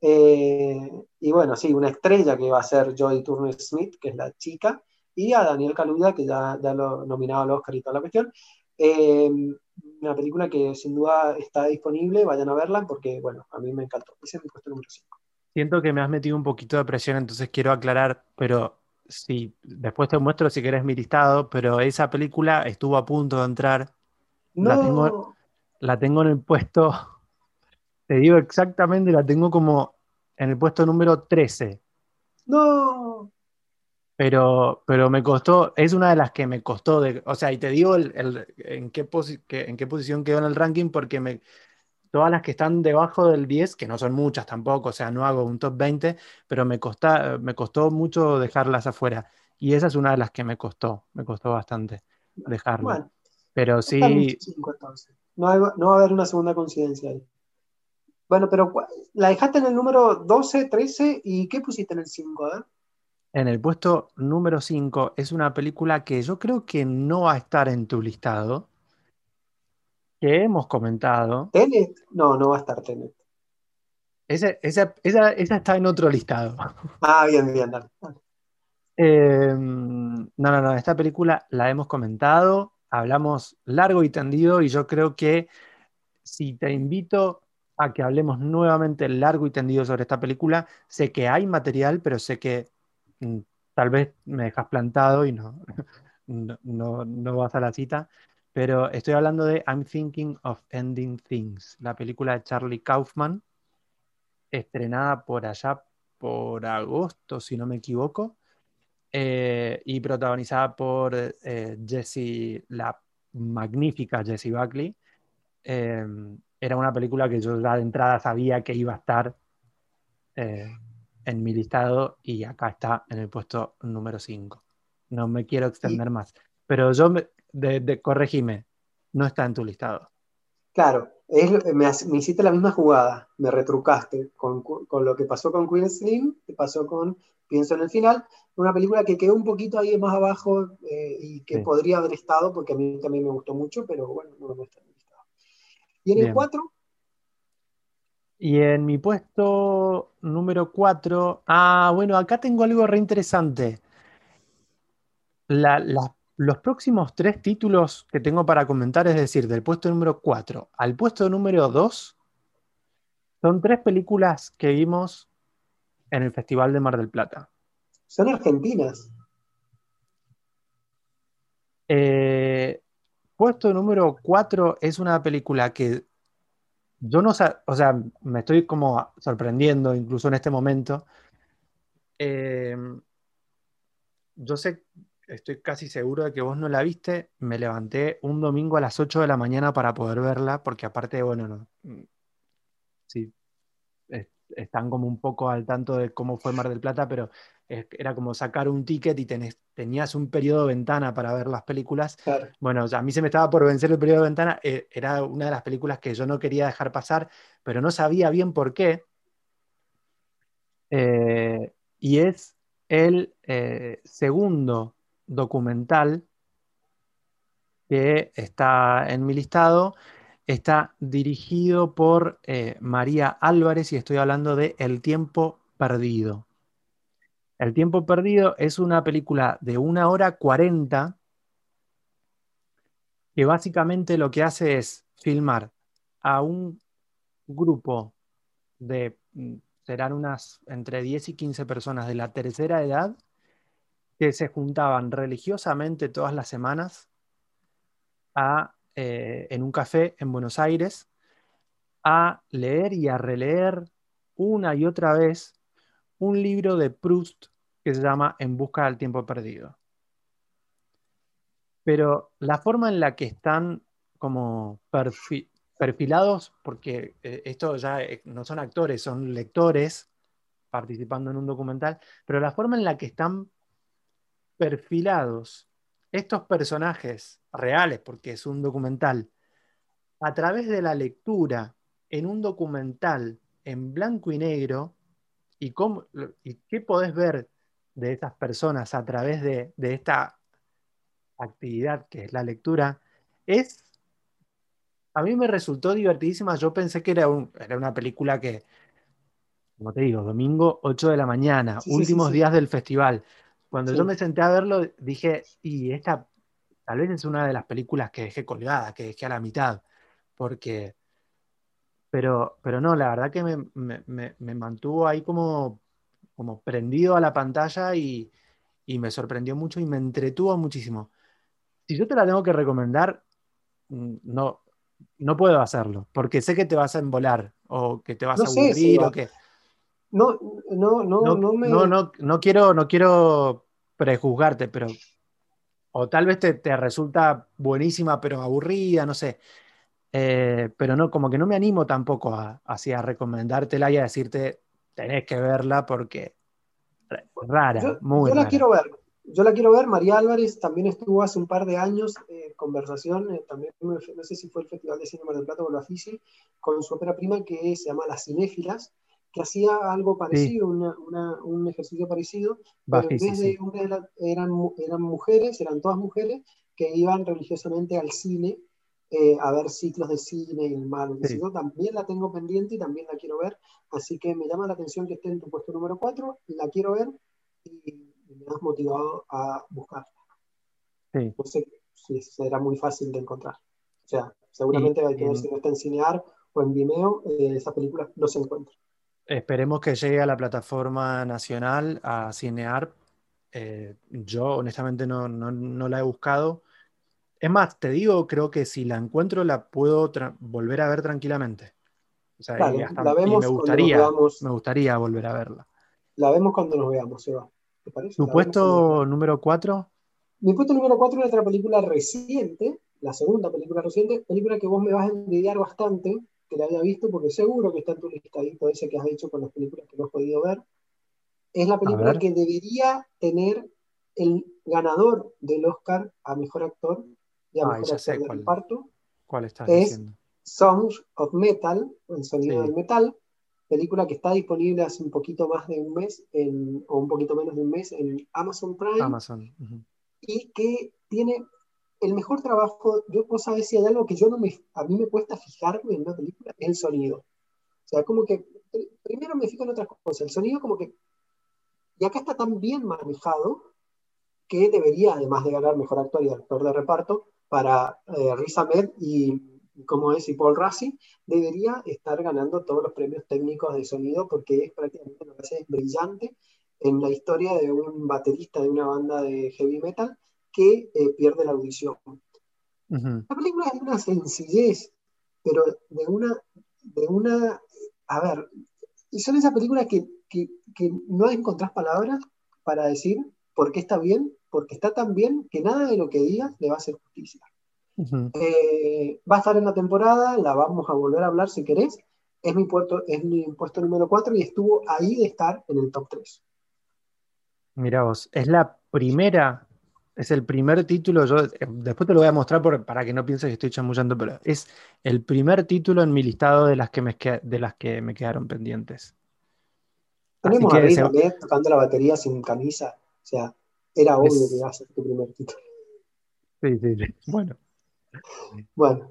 Eh, y bueno, sí, una estrella que va a ser Joy Turner Smith, que es la chica, y a Daniel Kaluuya, que ya, ya lo nominado al Oscar y toda la cuestión. Em, una película que sin duda está disponible, vayan a verla porque, bueno, a mí me encantó. Ese es mi puesto número 5. Siento que me has metido un poquito de presión, entonces quiero aclarar, pero sí, después te muestro si querés mi listado, pero esa película estuvo a punto de entrar. La, tengo, la tengo en el puesto, te digo exactamente, la tengo como en el puesto número 13. No. Pero, pero me costó, es una de las que me costó, de, o sea, y te digo el, en, qué en qué posición quedó en el ranking porque me, todas las que están debajo del 10, que no son muchas tampoco, o sea, no hago un top 20, pero me, me costó mucho dejarlas afuera. Y esa es una de las que me costó, me costó bastante dejarla. Bueno, pero sí... no, no, va a haber una segunda coincidencia ahí. Bueno, pero la dejaste en el número 12, 13 y ¿qué pusiste en el 5? En el puesto número 5 es una película que yo creo que no va a estar en tu listado, que hemos comentado. ¿Tenet? No, no va a estar Tenet. Esa, está en otro listado. [laughs] Ah, bien, bien, dale. Em, no, no, no, esta película la hemos comentado, hablamos largo y tendido y yo creo que si te invito a que hablemos nuevamente largo y tendido sobre esta película, sé que hay material, pero sé que tal vez me dejas plantado y no, [laughs] no, no vas a la cita. Pero estoy hablando de I'm Thinking of Ending Things, la película de Charlie Kaufman, estrenada por allá por agosto, si no me equivoco, eh, y protagonizada por eh, Jessie, la magnífica Jessie Buckley. Eh, era una película que yo ya de entrada sabía que iba a estar en mi listado y acá está en el puesto número 5. No me quiero extender más. Pero yo me, de, corregime, no está en tu listado. Claro, me, hiciste la misma jugada, me retrucaste con, lo que pasó con Queen Slim, que pasó con Pienso en el final, una película que quedó un poquito ahí más abajo eh, y que podría haber estado, porque a mí también me gustó mucho, pero bueno, no muestra en el listado. ¿Y en el 4? Y en mi puesto número 4, ah, bueno, acá tengo algo re interesante. La, la, los próximos tres títulos que tengo para comentar, es decir, del puesto número 4 al puesto número 2, son tres películas que vimos en el Festival de Mar del Plata. Son argentinas. Eh, puesto número 4 es una película que yo no sé, o sea, me estoy como sorprendiendo incluso en este momento. Eh, yo sé estoy casi seguro de que vos no la viste. Me levanté un domingo a las 8 de la mañana para poder verla, porque aparte, bueno, no, mm, sí, están como un poco al tanto de cómo fue Mar del Plata, pero era como sacar un ticket y tenías un periodo de ventana para ver las películas. Bueno, a mí se me estaba por vencer el periodo de ventana, eh, era una de las películas que yo no quería dejar pasar, pero no sabía bien por qué. Eh, y es el eh, segundo documental que está en mi listado. Está dirigido por eh, María Álvarez y estoy hablando de El tiempo perdido. El tiempo perdido es una película de una hora cuarenta que básicamente lo que hace es filmar a un grupo de, mm, serán unas entre 10 y 15 personas de la tercera edad que se juntaban religiosamente todas las semanas eh, en un café en Buenos Aires a leer y a releer una y otra vez un libro de Proust que se llama En busca del tiempo perdido. Pero la forma en la que están como perfilados, porque eh, esto ya eh, no son actores, son lectores participando en un documental, pero la forma en la que están perfilados estos personajes reales, porque es un documental, a través de la lectura en un documental en blanco y negro, y, cómo, y qué podés ver de esas personas a través de, esta actividad que es la lectura, es, a mí me resultó divertidísima. Yo pensé que era, era una película que, como te digo, domingo 8 de la mañana, últimos días del festival. Cuando yo me senté a verlo, dije, y esta tal vez es una de las películas que dejé colgada, que dejé a la mitad, porque... Pero, pero no, la verdad que me, mantuvo ahí como, como prendido a la pantalla y, me sorprendió mucho y me entretuvo muchísimo. Si yo te la tengo que recomendar, mm, no, no puedo hacerlo, porque sé que te vas a embolar o que te vas a aburrir o que... No, no, no, no, me... no, no, no quiero, no quiero prejuzgarte, pero. O tal vez te, resulta buenísima, pero aburrida, no sé. Eh, pero no, como que no me animo tampoco a, así a recomendártela y a decirte tenés que verla porque rara, yo, muy yo la quiero ver. Yo la quiero ver. María Álvarez también estuvo hace un par de años en conversación, eh, también no sé si fue el Festival de Cine Mar del Plata o la FICI, con su ópera prima que se llama Las Cinéfilas, que hacía algo parecido, un ejercicio parecido, pero en vez de, una eran, eran mujeres, eran todas mujeres que iban religiosamente al cine eh, a ver ciclos de cine y el mal. También la tengo pendiente y también la quiero ver, así que me llama la atención que esté en tu puesto número 4, la quiero ver y, me has motivado a buscarla. Sí. No sé si será muy fácil de encontrar. O sea, seguramente hay que ver si no está en Cinear o en Vimeo, eh, esa película no se encuentra. Esperemos que llegue a la plataforma nacional, a Cinear. Eh, yo honestamente no, la he buscado. Es más, te digo, creo que si la encuentro la puedo volver a ver tranquilamente. O sea, la vemos me gustaría, me gustaría volver a verla. La vemos cuando nos veamos, Eva. ¿Te parece? ¿Tu puesto número 4? Mi puesto número 4 es otra película reciente, la segunda película reciente, película que vos me vas a envidiar bastante, que la haya visto, porque seguro que está en tu listadito ese que has hecho con las películas que no has podido ver. Es la película que debería tener el ganador del Oscar a Mejor Actor y a Mejor Actor de reparto. ¿Cuál estás es diciendo? Songs of Metal, El Sonido del Metal, película que está disponible hace un poquito más de un mes, o un poquito menos de un mes, en Amazon Prime. Amazon. Y que tiene el mejor trabajo, yo puedo saber si hay algo que yo no me, a mí me cuesta fijarme en una película, es el sonido. O sea, como que primero me fijo en otras cosas. El sonido como que, y acá está tan bien manejado que debería, además de ganar mejor actor y actor de reparto, para eh, Riz Ahmed y, como es, y Paul Rassi, debería estar ganando todos los premios técnicos de sonido porque es prácticamente lo que hace brillante en la historia de un baterista de una banda de heavy metal que eh, pierde la audición. La película es una sencillez, pero de una, de una, a ver, y son esas películas que, que, que no encontrás palabras para decir por qué está bien, porque está tan bien que nada de lo que digas le va a hacer justicia. Eh, va a estar en la temporada, la vamos a volver a hablar si querés. Es mi, puesto, es mi puesto número 4 y estuvo ahí de estar en el top 3. Mira vos, es la primera es el primer título, yo eh, después te lo voy a mostrar para que no pienses que estoy chamullando, pero es el primer título en mi listado de las que me, de las que me quedaron pendientes. Tenemos a también tocando la batería sin camisa, o sea, era obvio que iba a ser tu primer título. Sí, sí, sí. Bueno. Bueno.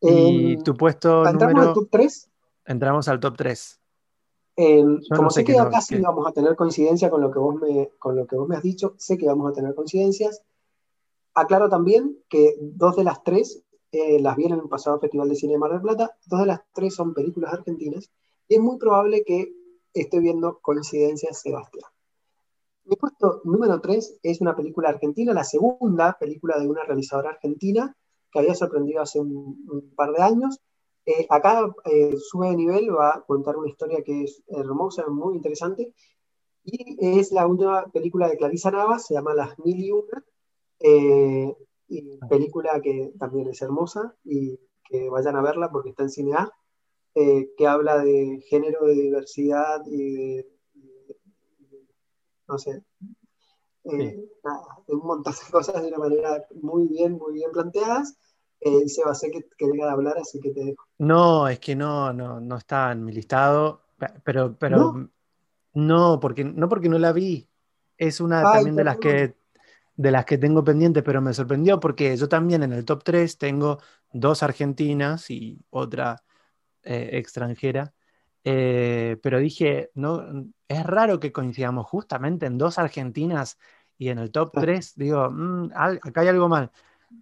¿Y em, tu puesto ¿Entramos al top 3? Entramos al top 3. Como sé, que sí vamos a tener coincidencia con lo, que vos me, con lo que vos me has dicho, sé que vamos a tener coincidencias. Aclaro también que dos de las tres eh, las vi en el pasado Festival de Cine de Mar del Plata, dos de las tres son películas argentinas, y es muy probable que esté viendo coincidencias, Sebastián. Mi puesto número 3 es una película argentina, la segunda película de una realizadora argentina que había sorprendido hace un, par de años. Eh, acá eh, sube de nivel, va a contar una historia que es hermosa, muy interesante, y es la última película de Clarisa Navas, se llama Las Mil y Una, eh, y película que también es hermosa y que vayan a verla porque está en cine A, que habla de género, de diversidad y de, no sé, de un montón de cosas de una manera muy bien, muy bien planteadas. Eh, Seba, que quería de hablar, así que te dejo. No, es que no, no, no está en mi listado, pero, pero ¿No? porque, no porque no la vi. Es una también de las, que, de las que tengo pendientes, pero me sorprendió porque yo también en el top 3 tengo dos argentinas y otra eh, extranjera. Eh, pero dije, no, es raro que coincidamos justamente en dos argentinas y en el top 3. Digo, mm, acá hay algo mal.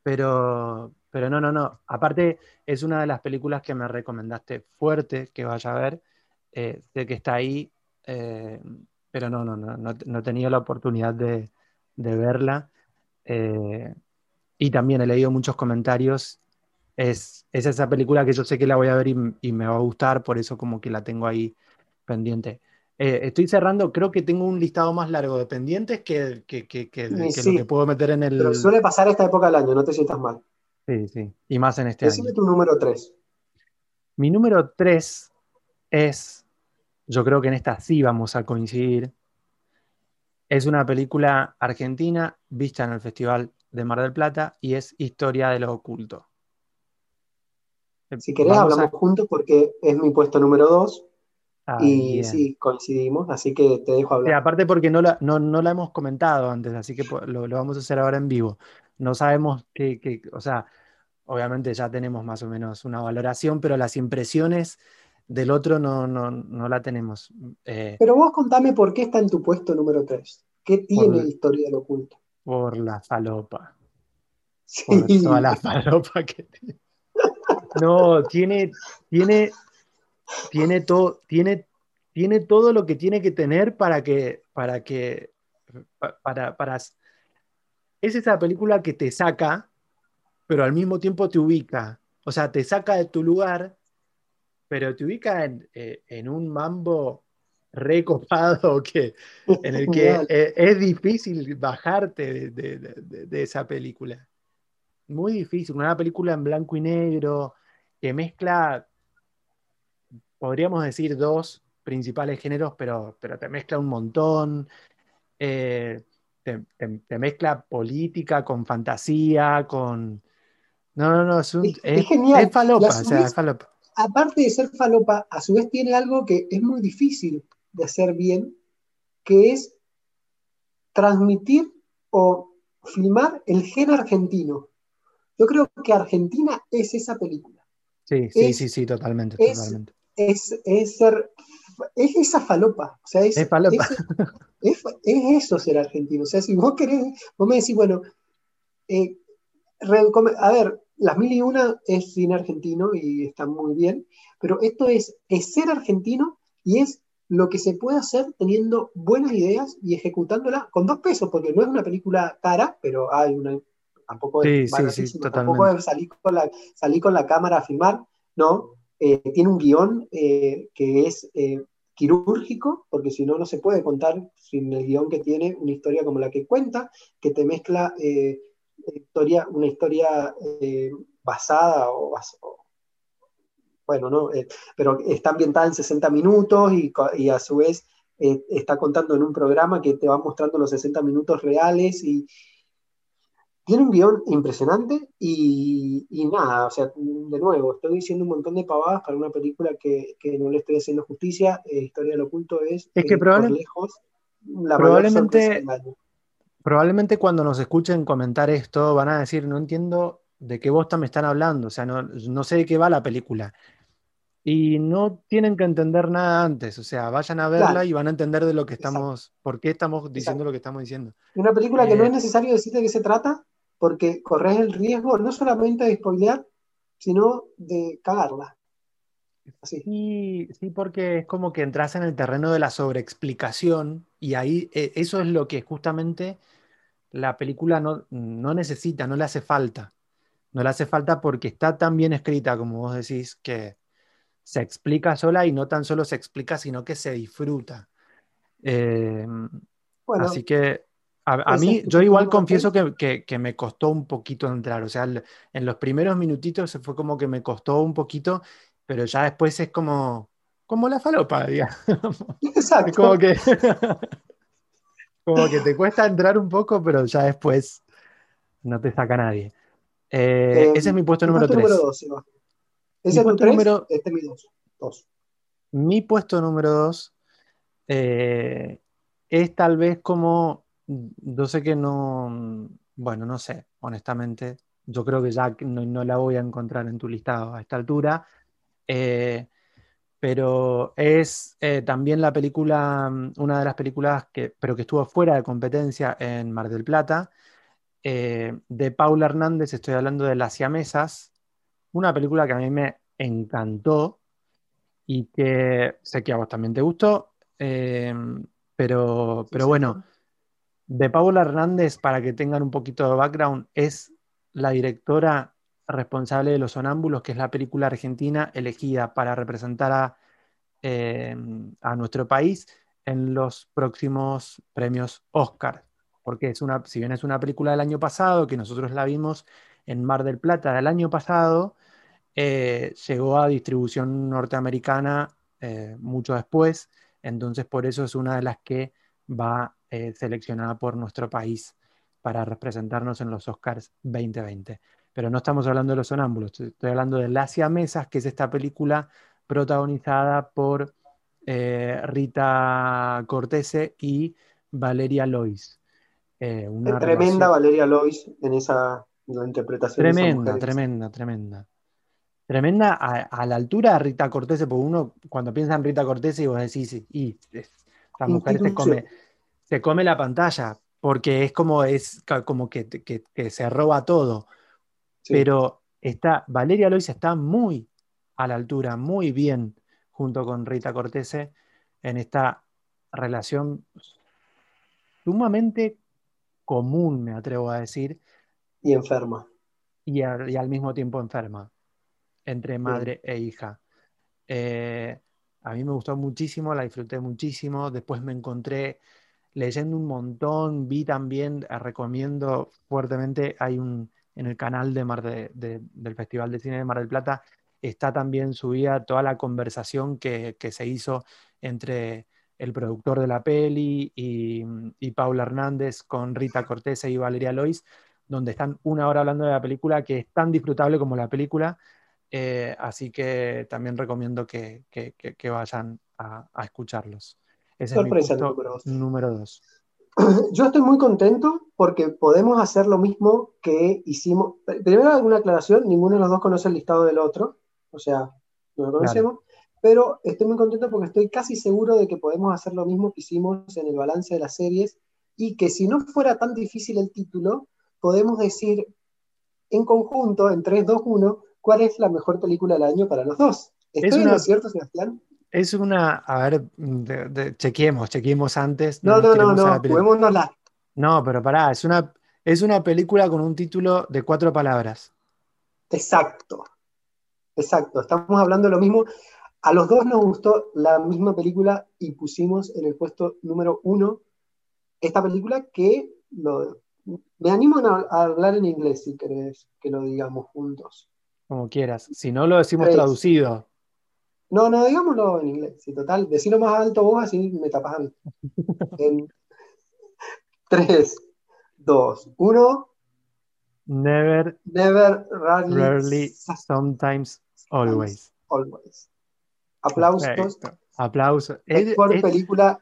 Pero, pero no, no, no. Aparte, es una de las películas que me recomendaste fuerte que vaya a ver. Eh, sé que está ahí, eh, pero no, no, no, no, he tenido la oportunidad de, verla. Eh, y también he leído muchos comentarios. Es, esa película que yo sé que la voy a ver y, me va a gustar, por eso como que la tengo ahí pendiente. estoy cerrando, creo que tengo un listado más largo de pendientes que, que, que, que, lo que puedo meter en el... Pero suele pasar esta época del año, no te sientas mal. Sí, sí. Y más en este Decime tu número 3. Mi número 3 es, yo creo que en esta sí vamos a coincidir, es una película argentina vista en el Festival de Mar del Plata y es Historia de lo Oculto. Si querés hablamos juntos porque es mi puesto número 2 y sí, coincidimos, así que te dejo hablar. aparte porque no la, no, la, hemos comentado antes, así que lo, lo, vamos a hacer ahora en vivo no sabemos qué, o sea, obviamente ya tenemos más o menos una valoración, pero las impresiones del otro no, no, la tenemos. Eh. pero vos contame por qué está en tu puesto número 3. ¿Qué tiene Historia del Oculto? Por la falopa. Por toda la falopa que tiene. No, tiene, tiene, tiene todo, tiene, tiene todo lo que tiene que tener para que, para que, para, para es esa película que te saca, pero al mismo tiempo te ubica. O sea, te saca de tu lugar, pero te ubica en, eh, un mambo recopado [laughs] que, en el que e, es, difícil bajarte de, esa película. Muy difícil. Una película en blanco y negro que mezcla, podríamos decir, dos principales géneros, pero, pero te mezcla un montón. Eh, te, mezcla política con fantasía, con... No, no, no, es, genial. Es falopa, o sea, es falopa. Aparte de ser falopa, a su vez tiene algo que es muy difícil de hacer bien, que es transmitir o filmar el gen argentino. Yo creo que Argentina es esa película. Sí, sí, sí, sí, totalmente. Es, totalmente. Es, es, ser, es esa falopa. O sea, es, es falopa. Es, eso ser argentino. O sea, si vos querés, vos me decís, bueno, eh, a ver, las mil y una es cine argentino y está muy bien, pero esto es, es ser argentino y es lo que se puede hacer teniendo buenas ideas y ejecutándola con dos pesos, porque no es una película cara, pero hay una, tampoco es, sí, sí, tampoco es salir con, la, salir con la cámara a filmar, no, eh, tiene un guion eh, que es quirúrgico, porque si no, no se puede contar sin el guion que tiene una historia como la que cuenta, que te mezcla eh, historia, una historia eh, basada o, bueno, ¿no? Eh, pero está ambientada en 60 minutos y, y a su vez está contando en un programa que te va mostrando los 60 minutos reales y, tiene un guion impresionante y, nada, o sea, de nuevo, estoy diciendo un montón de pavadas para una película que, no le estoy haciendo justicia. Eh, Historia del Oculto es, es que eh, lejos la probablemente, probablemente cuando nos escuchen comentar esto van a decir, no entiendo de qué bosta me están hablando, o sea, no, sé de qué va la película. Y no tienen que entender nada antes, o sea, vayan a verla y van a entender de lo que estamos, por qué estamos diciendo lo que estamos diciendo. Una película que no es eh, necesario decirte de qué se trata, porque corres el riesgo no solamente de spoilear, sino de cagarla. Sí, sí, porque es como que entras en el terreno de la sobreexplicación y ahí e, eso es lo que justamente la película no, no necesita, no le hace falta. no le hace falta porque está tan bien escrita, como vos decís, que se explica sola y no tan solo se explica, sino que se disfruta. Eh, así que a, mí, yo igual confieso que, que, me costó un poquito entrar, o sea, en los primeros minutitos fue como que me costó un poquito, pero ya después es como, como la falopa, [laughs] digamos. Exacto. como que, [laughs] como que te cuesta entrar un poco, pero ya después no te saca nadie. Eh, ese es mi puesto número 3. Número dos, ese es tu número, este es mi 2. Mi puesto número 2 eh, es tal vez como, yo sé que no, bueno, no sé, honestamente, yo creo que ya no, la voy a encontrar en tu listado a esta altura, eh, pero es también la película, una de las películas que, pero que estuvo fuera de competencia en Mar del Plata, eh, de Paula Hernández, estoy hablando de Las Siamesas, una película que a mí me encantó y que sé que a vos también te gustó, eh, pero, pero bueno, de Paula Hernández, para que tengan un poquito de background, es la directora responsable de Los Sonámbulos, que es la película argentina elegida para representar a, eh, a nuestro país en los próximos premios Oscar porque es una, si bien es una película del año pasado, que nosotros la vimos en Mar del Plata del año pasado, eh, llegó a distribución norteamericana eh, mucho después, entonces por eso es una de las que va eh, seleccionada por nuestro país para representarnos en los Oscars 2020. Pero no estamos hablando de los sonámbulos, estoy hablando de Las Mesas, que es esta película protagonizada por Rita Cortese y Valeria Lois. Eh, tremenda Valeria Lois en esa interpretación. Tremenda, tremenda, tremenda. Tremenda a, la altura de Rita Cortese, porque uno cuando piensa en Rita Cortese y vos decís, y, esta mujer se come, se come la pantalla, porque es como, es como que, se roba todo. Pero está, Valeria Lois está muy a la altura, muy bien junto con Rita Cortese en esta relación sumamente común, me atrevo a decir. Y enferma. Y, al mismo tiempo enferma, entre madre e hija. Eh, a mí me gustó muchísimo, la disfruté muchísimo. Después me encontré leyendo un montón, vi también, eh, recomiendo fuertemente, hay un, en el canal de Mar del Festival de Cine de Mar del Plata, está también subida toda la conversación que, que se hizo entre el productor de la peli y, Paula Hernández con Rita Cortese y Valeria Lois, donde están una hora hablando de la película que es tan disfrutable como la película. Eh, así que también recomiendo que, vayan a, escucharlos. Ese Sorpresa es mi número dos. [clears throat] Yo estoy muy contento porque podemos hacer lo mismo que hicimos. Primero, alguna aclaración: ninguno de los dos conoce el listado del otro, o sea, no lo conocemos pero estoy muy contento porque estoy casi seguro de que podemos hacer lo mismo que hicimos en el balance de las series y que si no fuera tan difícil el título, podemos decir en conjunto, en 3, 2, 1, cuál es la mejor película del año para los dos. ¿Estoy es cierto, Sebastián? Es una, a ver, chequemos, chequemos antes. No, no, no, no, no la. No, pero pará, es una, es una película con un título de cuatro palabras. Exacto, exacto, estamos hablando de lo mismo. A los dos nos gustó la misma película y pusimos en el puesto número uno esta película que me animo a, hablar en inglés si querés que lo digamos juntos. Como quieras. Si no lo decimos traducido. No, no, digámoslo en inglés. Si total, decilo más alto vos, así me tapas a mí. [laughs] en 3, 2, 1. Never, Never, rarely, sometimes, always. Always. Aplausos. Aplausos. Mejor película.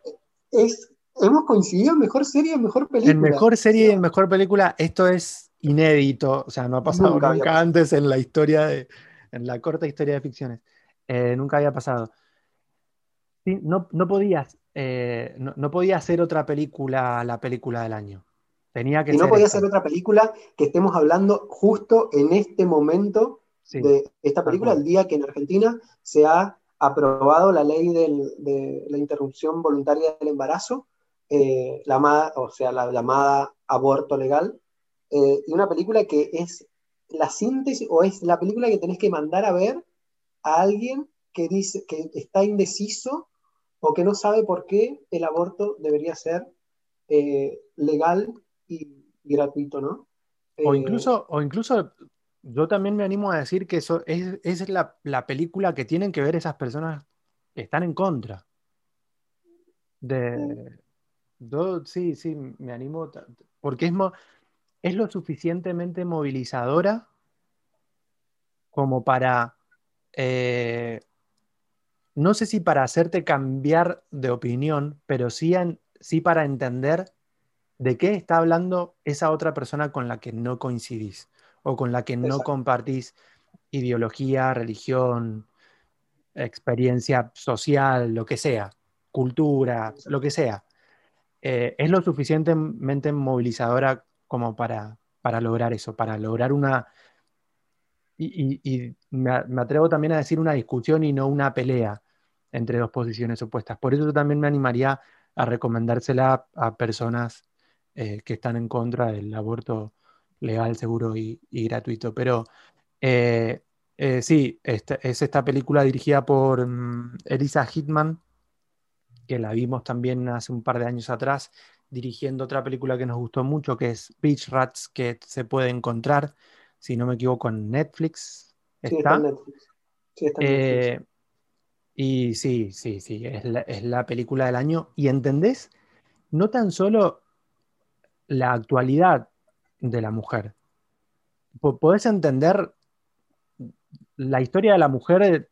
Es, hemos coincidido en mejor serie y mejor película. En mejor serie y en mejor película, esto es inédito. O sea, no ha pasado nunca, antes en la historia de. En la corta historia de ficciones. Eh, nunca había pasado. no, no podías. Eh, no, podía ser otra película la película del año. Tenía que y no podía ser otra película que estemos hablando justo en este momento de esta película, el día que en Argentina se ha aprobado la ley de la interrupción voluntaria del embarazo, eh, la o sea, la llamada aborto legal, eh, y una película que es la síntesis o es la película que tenés que mandar a ver a alguien que dice que está indeciso o que no sabe por qué el aborto debería ser eh, legal y, gratuito, ¿no? O Eh, incluso, o incluso yo también me animo a decir que eso es, es la, la película que tienen que ver esas personas que están en contra. De, yo sí, sí, me animo, porque es lo suficientemente movilizadora como para, eh, no sé si para hacerte cambiar de opinión, pero sí, en- sí para entender de qué está hablando esa otra persona con la que no coincidís o con la que no Exacto. compartís ideología, religión, experiencia social, lo que sea, cultura, lo que sea. Eh, es lo suficientemente movilizadora como para, para lograr eso, para lograr una... Y, me, atrevo también a decir una discusión y no una pelea entre dos posiciones opuestas. Por eso yo también me animaría a recomendársela a personas eh, que están en contra del aborto legal, seguro y, gratuito. Pero eh, eh, sí, es esta película dirigida por mm, Elisa Hitman, que la vimos también hace un par de años atrás, dirigiendo otra película que nos gustó mucho, que es Beach Rats, que se puede encontrar, si no me equivoco, en Netflix. Sí, está en ¿Está? Netflix. Sí, está en Netflix. Eh, y sí, sí, sí, es la, es la película del año. Y entendés no tan solo la actualidad de la mujer, po- podés entender la historia de la mujer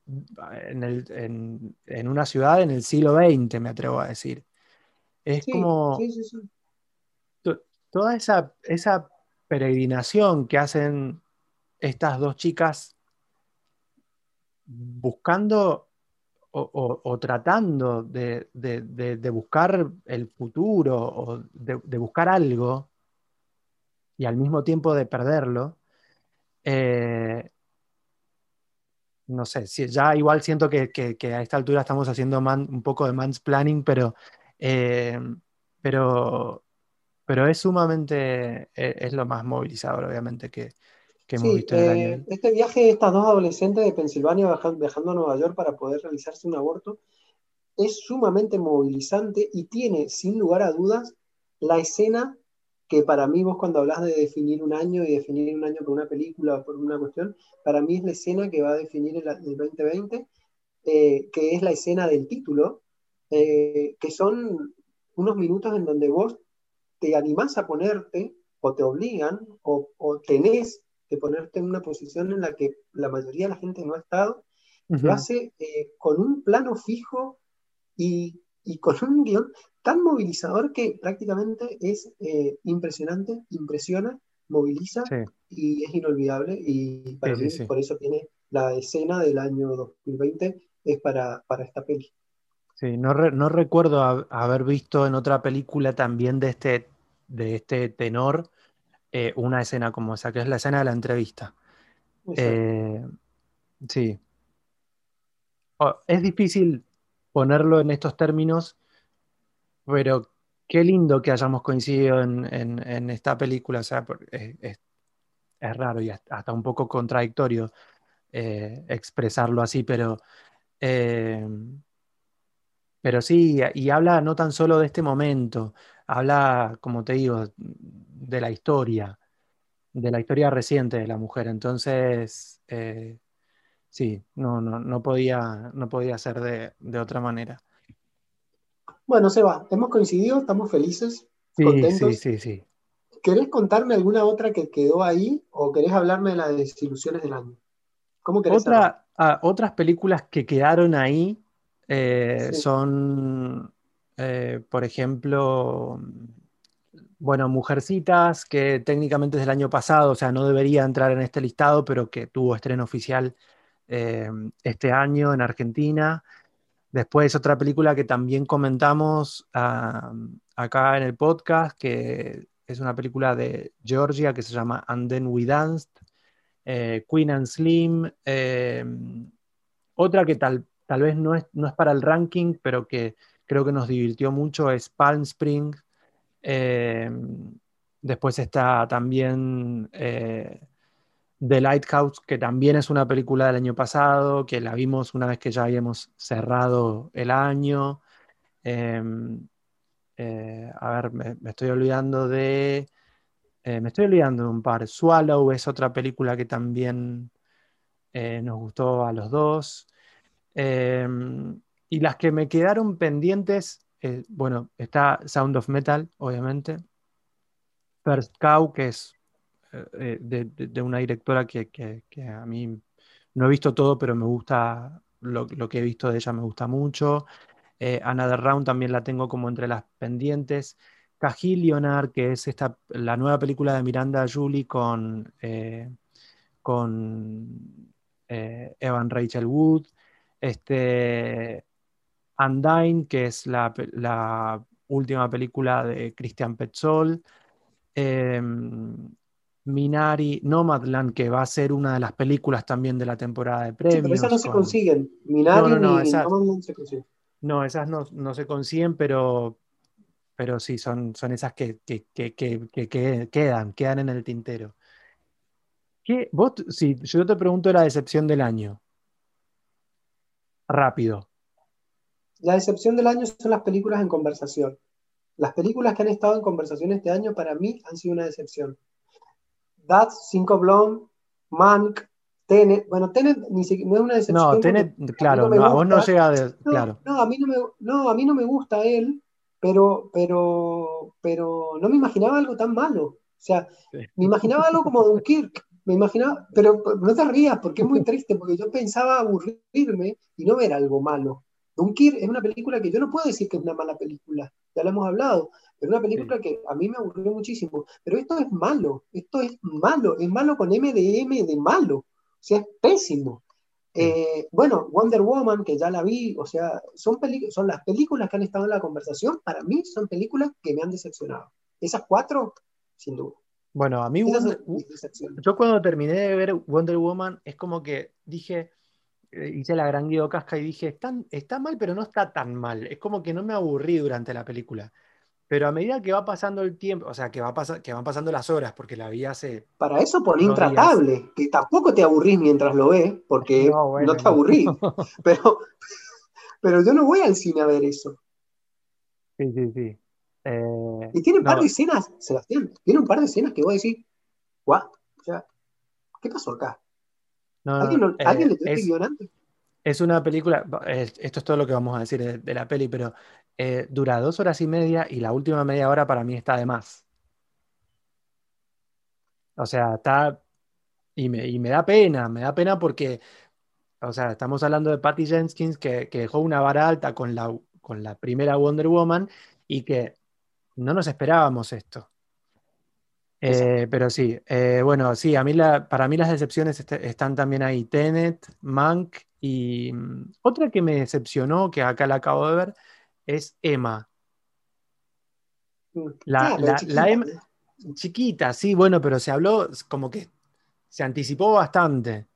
en, el- en- en una ciudad en el siglo XX, me atrevo a decir. Es Sí, como sí, sí, toda esa, esa peregrinación que hacen estas dos chicas buscando o, tratando de, buscar el futuro o de, buscar algo y al mismo tiempo de perderlo, eh, no sé, ya igual siento que, a esta altura estamos haciendo un poco de mansplaining, pero, eh, pero, pero es sumamente, e- es, lo más movilizador, obviamente, que, que hemos Sí, visto en el año. eh, este viaje de estas dos adolescentes de Pensilvania viajan- viajando a Nueva York para poder realizarse un aborto es sumamente movilizante y tiene, sin lugar a dudas, la escena que para mí vos cuando hablas de definir un año y definir un año por una película o por una cuestión, para mí es la escena que va a definir el, el 2020, eh, que es la escena del título, eh, que son unos minutos en donde vos te animás a ponerte o te obligan o, o tenés que ponerte en una posición en la que la mayoría de la gente no ha estado, Ujú. lo hace eh, con un plano fijo y, y con un guion tan movilizador que prácticamente es eh, impresionante, impresiona, moviliza Sí, y es inolvidable y para sí, mí sí, sí. por eso tiene la escena del año 2020 es para, para esta peli. Sí, no, re- no recuerdo ha- haber visto en otra película también de este, de este tenor eh, una escena como esa, que es la escena de la entrevista. Eh, sí. Es difícil ponerlo en estos términos, pero qué lindo que hayamos coincidido en, en- en esta película. O sea, es, es- es raro y hasta hasta un poco contradictorio eh, expresarlo así, pero, eh, pero sí, y habla no tan solo de este momento, habla, como te digo, de la historia, de la historia reciente de la mujer. Entonces, eh, sí, no, no, no podía, no podía ser de, de otra manera. Bueno, Seba, hemos coincidido, estamos felices, Sí, sí, contentos. sí, sí. ¿Querés contarme alguna otra que quedó ahí o querés hablarme de las desilusiones del año? ¿Cómo querés? Otra, ah, otras películas que quedaron ahí eh, Sí. son, eh, por ejemplo, bueno, Mujercitas, que técnicamente es del año pasado, o sea, no debería entrar en este listado, pero que tuvo estreno oficial eh, este año en Argentina. Después otra película que también comentamos ah, acá en el podcast, que es una película de Georgia que se llama And Then We Danced, eh, Queen and Slim. otra que tal, tal vez no es, no es para el ranking, pero que creo que nos divirtió mucho es Palm Springs. Eh, después está también eh, The Lighthouse, que también es una película del año pasado, que la vimos una vez que ya habíamos cerrado el año. Em, eh, a ver, me, estoy olvidando de... Eh, me estoy olvidando de un par. Swallow es otra película que también nos gustó a los dos. Y las que me quedaron pendientes, bueno, está Sound of Metal, obviamente. First Cow, que es de, una directora que, a mí no he visto todo, pero me gusta, lo, lo que he visto de ella me gusta mucho. Eh, Another Round también la tengo como entre las pendientes. Cajillionaire, que es esta, la nueva película de Miranda Julie con, eh, con eh, Evan Rachel Wood. Este, Undyne, que es la, última película de Christian Petzold. Em, Minari, Nomadland, que va a ser una de las películas también de la temporada de premios. pero esas no se consiguen. Minari no, Nomadland se consiguen. No, esas no, se consiguen, pero, pero sí, son, son esas que, quedan, quedan en el tintero. ¿Qué, vos, si yo te pregunto la decepción del año, rápido. La decepción del año son las películas en conversación. Las películas que han estado en conversación este año para mí han sido una decepción. That's, Cinco Blonde, Mank, Tenet, bueno, Tenet ni siquiera, no es una decepción. No, Tenet, claro, a, vos no llega de, claro. No, a mí no me, no, a mí no me gusta él, pero, pero, pero no me imaginaba algo tan malo. O sea, me imaginaba algo como Dunkirk, me imaginaba, pero no te rías porque es muy triste, porque yo pensaba aburrirme y no ver algo malo. Dunkirk es una película que yo no puedo decir que es una mala película, ya lo hemos hablado, pero es una película que a mí me aburrió muchísimo. Pero esto es malo, esto es malo, es malo con M de M de malo sea, es pésimo. Eh, bueno, Wonder Woman, que ya la vi, o sea, son, son las películas que han estado en la conversación, para mí son películas que me han decepcionado. Esas cuatro, sin duda. Bueno, a mí yo cuando terminé de ver Wonder Woman es como que dije, hice la gran Guido Casca y dije, está, está mal, pero no está tan mal. Es como que no me aburrí durante la película. Pero a medida que va pasando el tiempo, o sea, que, va que van pasando las horas, porque la vi hace. Para eso pon intratable, que tampoco te aburrís mientras lo ves, porque [laughs] no, te aburrís. [laughs] pero, pero yo no voy al cine a ver eso. Sí, sí, sí. Eh, y tiene un par de escenas, Sebastián, tiene un par de escenas que vos decís, ¿what? O sea, ¿qué pasó acá? ¿Alguien, ¿alguien le eh, es, Es una película, esto es todo lo que vamos a decir de la peli, pero eh, dura dos horas y media y la última media hora para mí está de más. O sea, está... Y me, da pena, me da pena porque, o sea, estamos hablando de Patty Jenkins que, dejó una vara alta con la, con la primera Wonder Woman y que no nos esperábamos esto. Eh, pero sí, eh, bueno, sí, a mí la, para mí las decepciones están también ahí. Tenet, Mank y mm, otra que me decepcionó, que acá la acabo de ver, es Emma. Mm. La, la, Emma, chiquita, sí, bueno, pero se habló como que se anticipó bastante.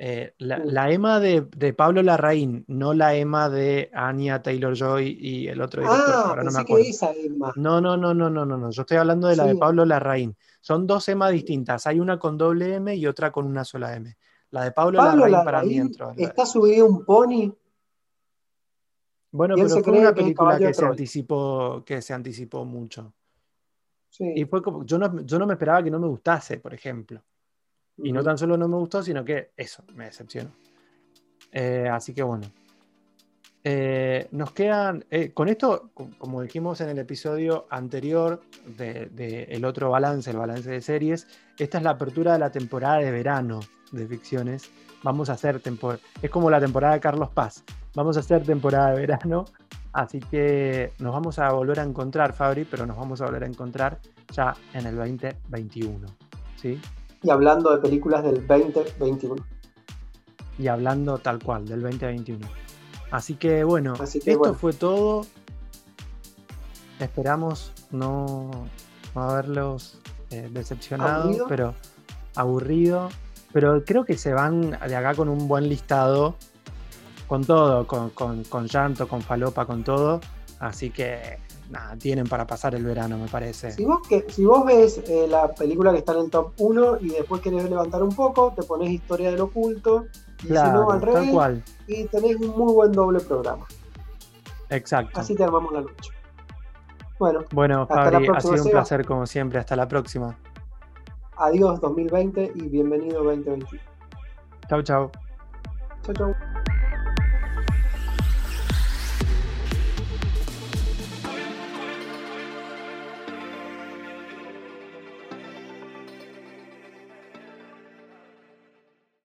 Eh, la, mm. Emma de, Pablo Larraín, no la Emma de Anya Taylor Joy y el otro director, ah, ahora no me acuerdo. esa Emma. No, no, no, no, no, no, no. Yo estoy hablando de la de Pablo Larraín. Son dos Emma distintas. Hay una con doble M y otra con una sola M. La de Pablo, Larraín, para mí entró. Está subido un pony bueno, pero fue una película que se, anticipó, que se anticipó mucho. Y fue como, yo no, yo no me esperaba que no me gustase, por ejemplo. Y no tan solo no me gustó, sino que eso, me decepcionó. Eh, así que bueno. Eh, nos quedan, eh, con esto, como dijimos en el episodio anterior del de, el otro balance, el balance de series, esta es la apertura de la temporada de verano de ficciones. Vamos a hacer temporada, es como la temporada de Carlos Paz. Vamos a hacer temporada de verano, así que nos vamos a volver a encontrar, Fabri, pero nos vamos a volver a encontrar ya en el 2021. ¿sí? Y hablando de películas del 2021. Y hablando tal cual, del 2021. Así que bueno, esto fue todo. Esperamos no, haberlos eh, decepcionado, pero aburrido. Pero creo que se van de acá con un buen listado con todo, con, llanto, con falopa, con todo. Así que nada, tienen para pasar el verano, me parece. Si vos, que, si vos ves eh, la película que está en el top 1 y después querés levantar un poco, te pones Historia del Oculto, y si no, al revés, cual. y tenés un muy buen doble programa. Exacto. Así te armamos la noche. Bueno, bueno Fabri, ha sido un placer como siempre. Hasta la próxima. Adiós 2020 y bienvenido 2021. Chau, chau. Chau, chau.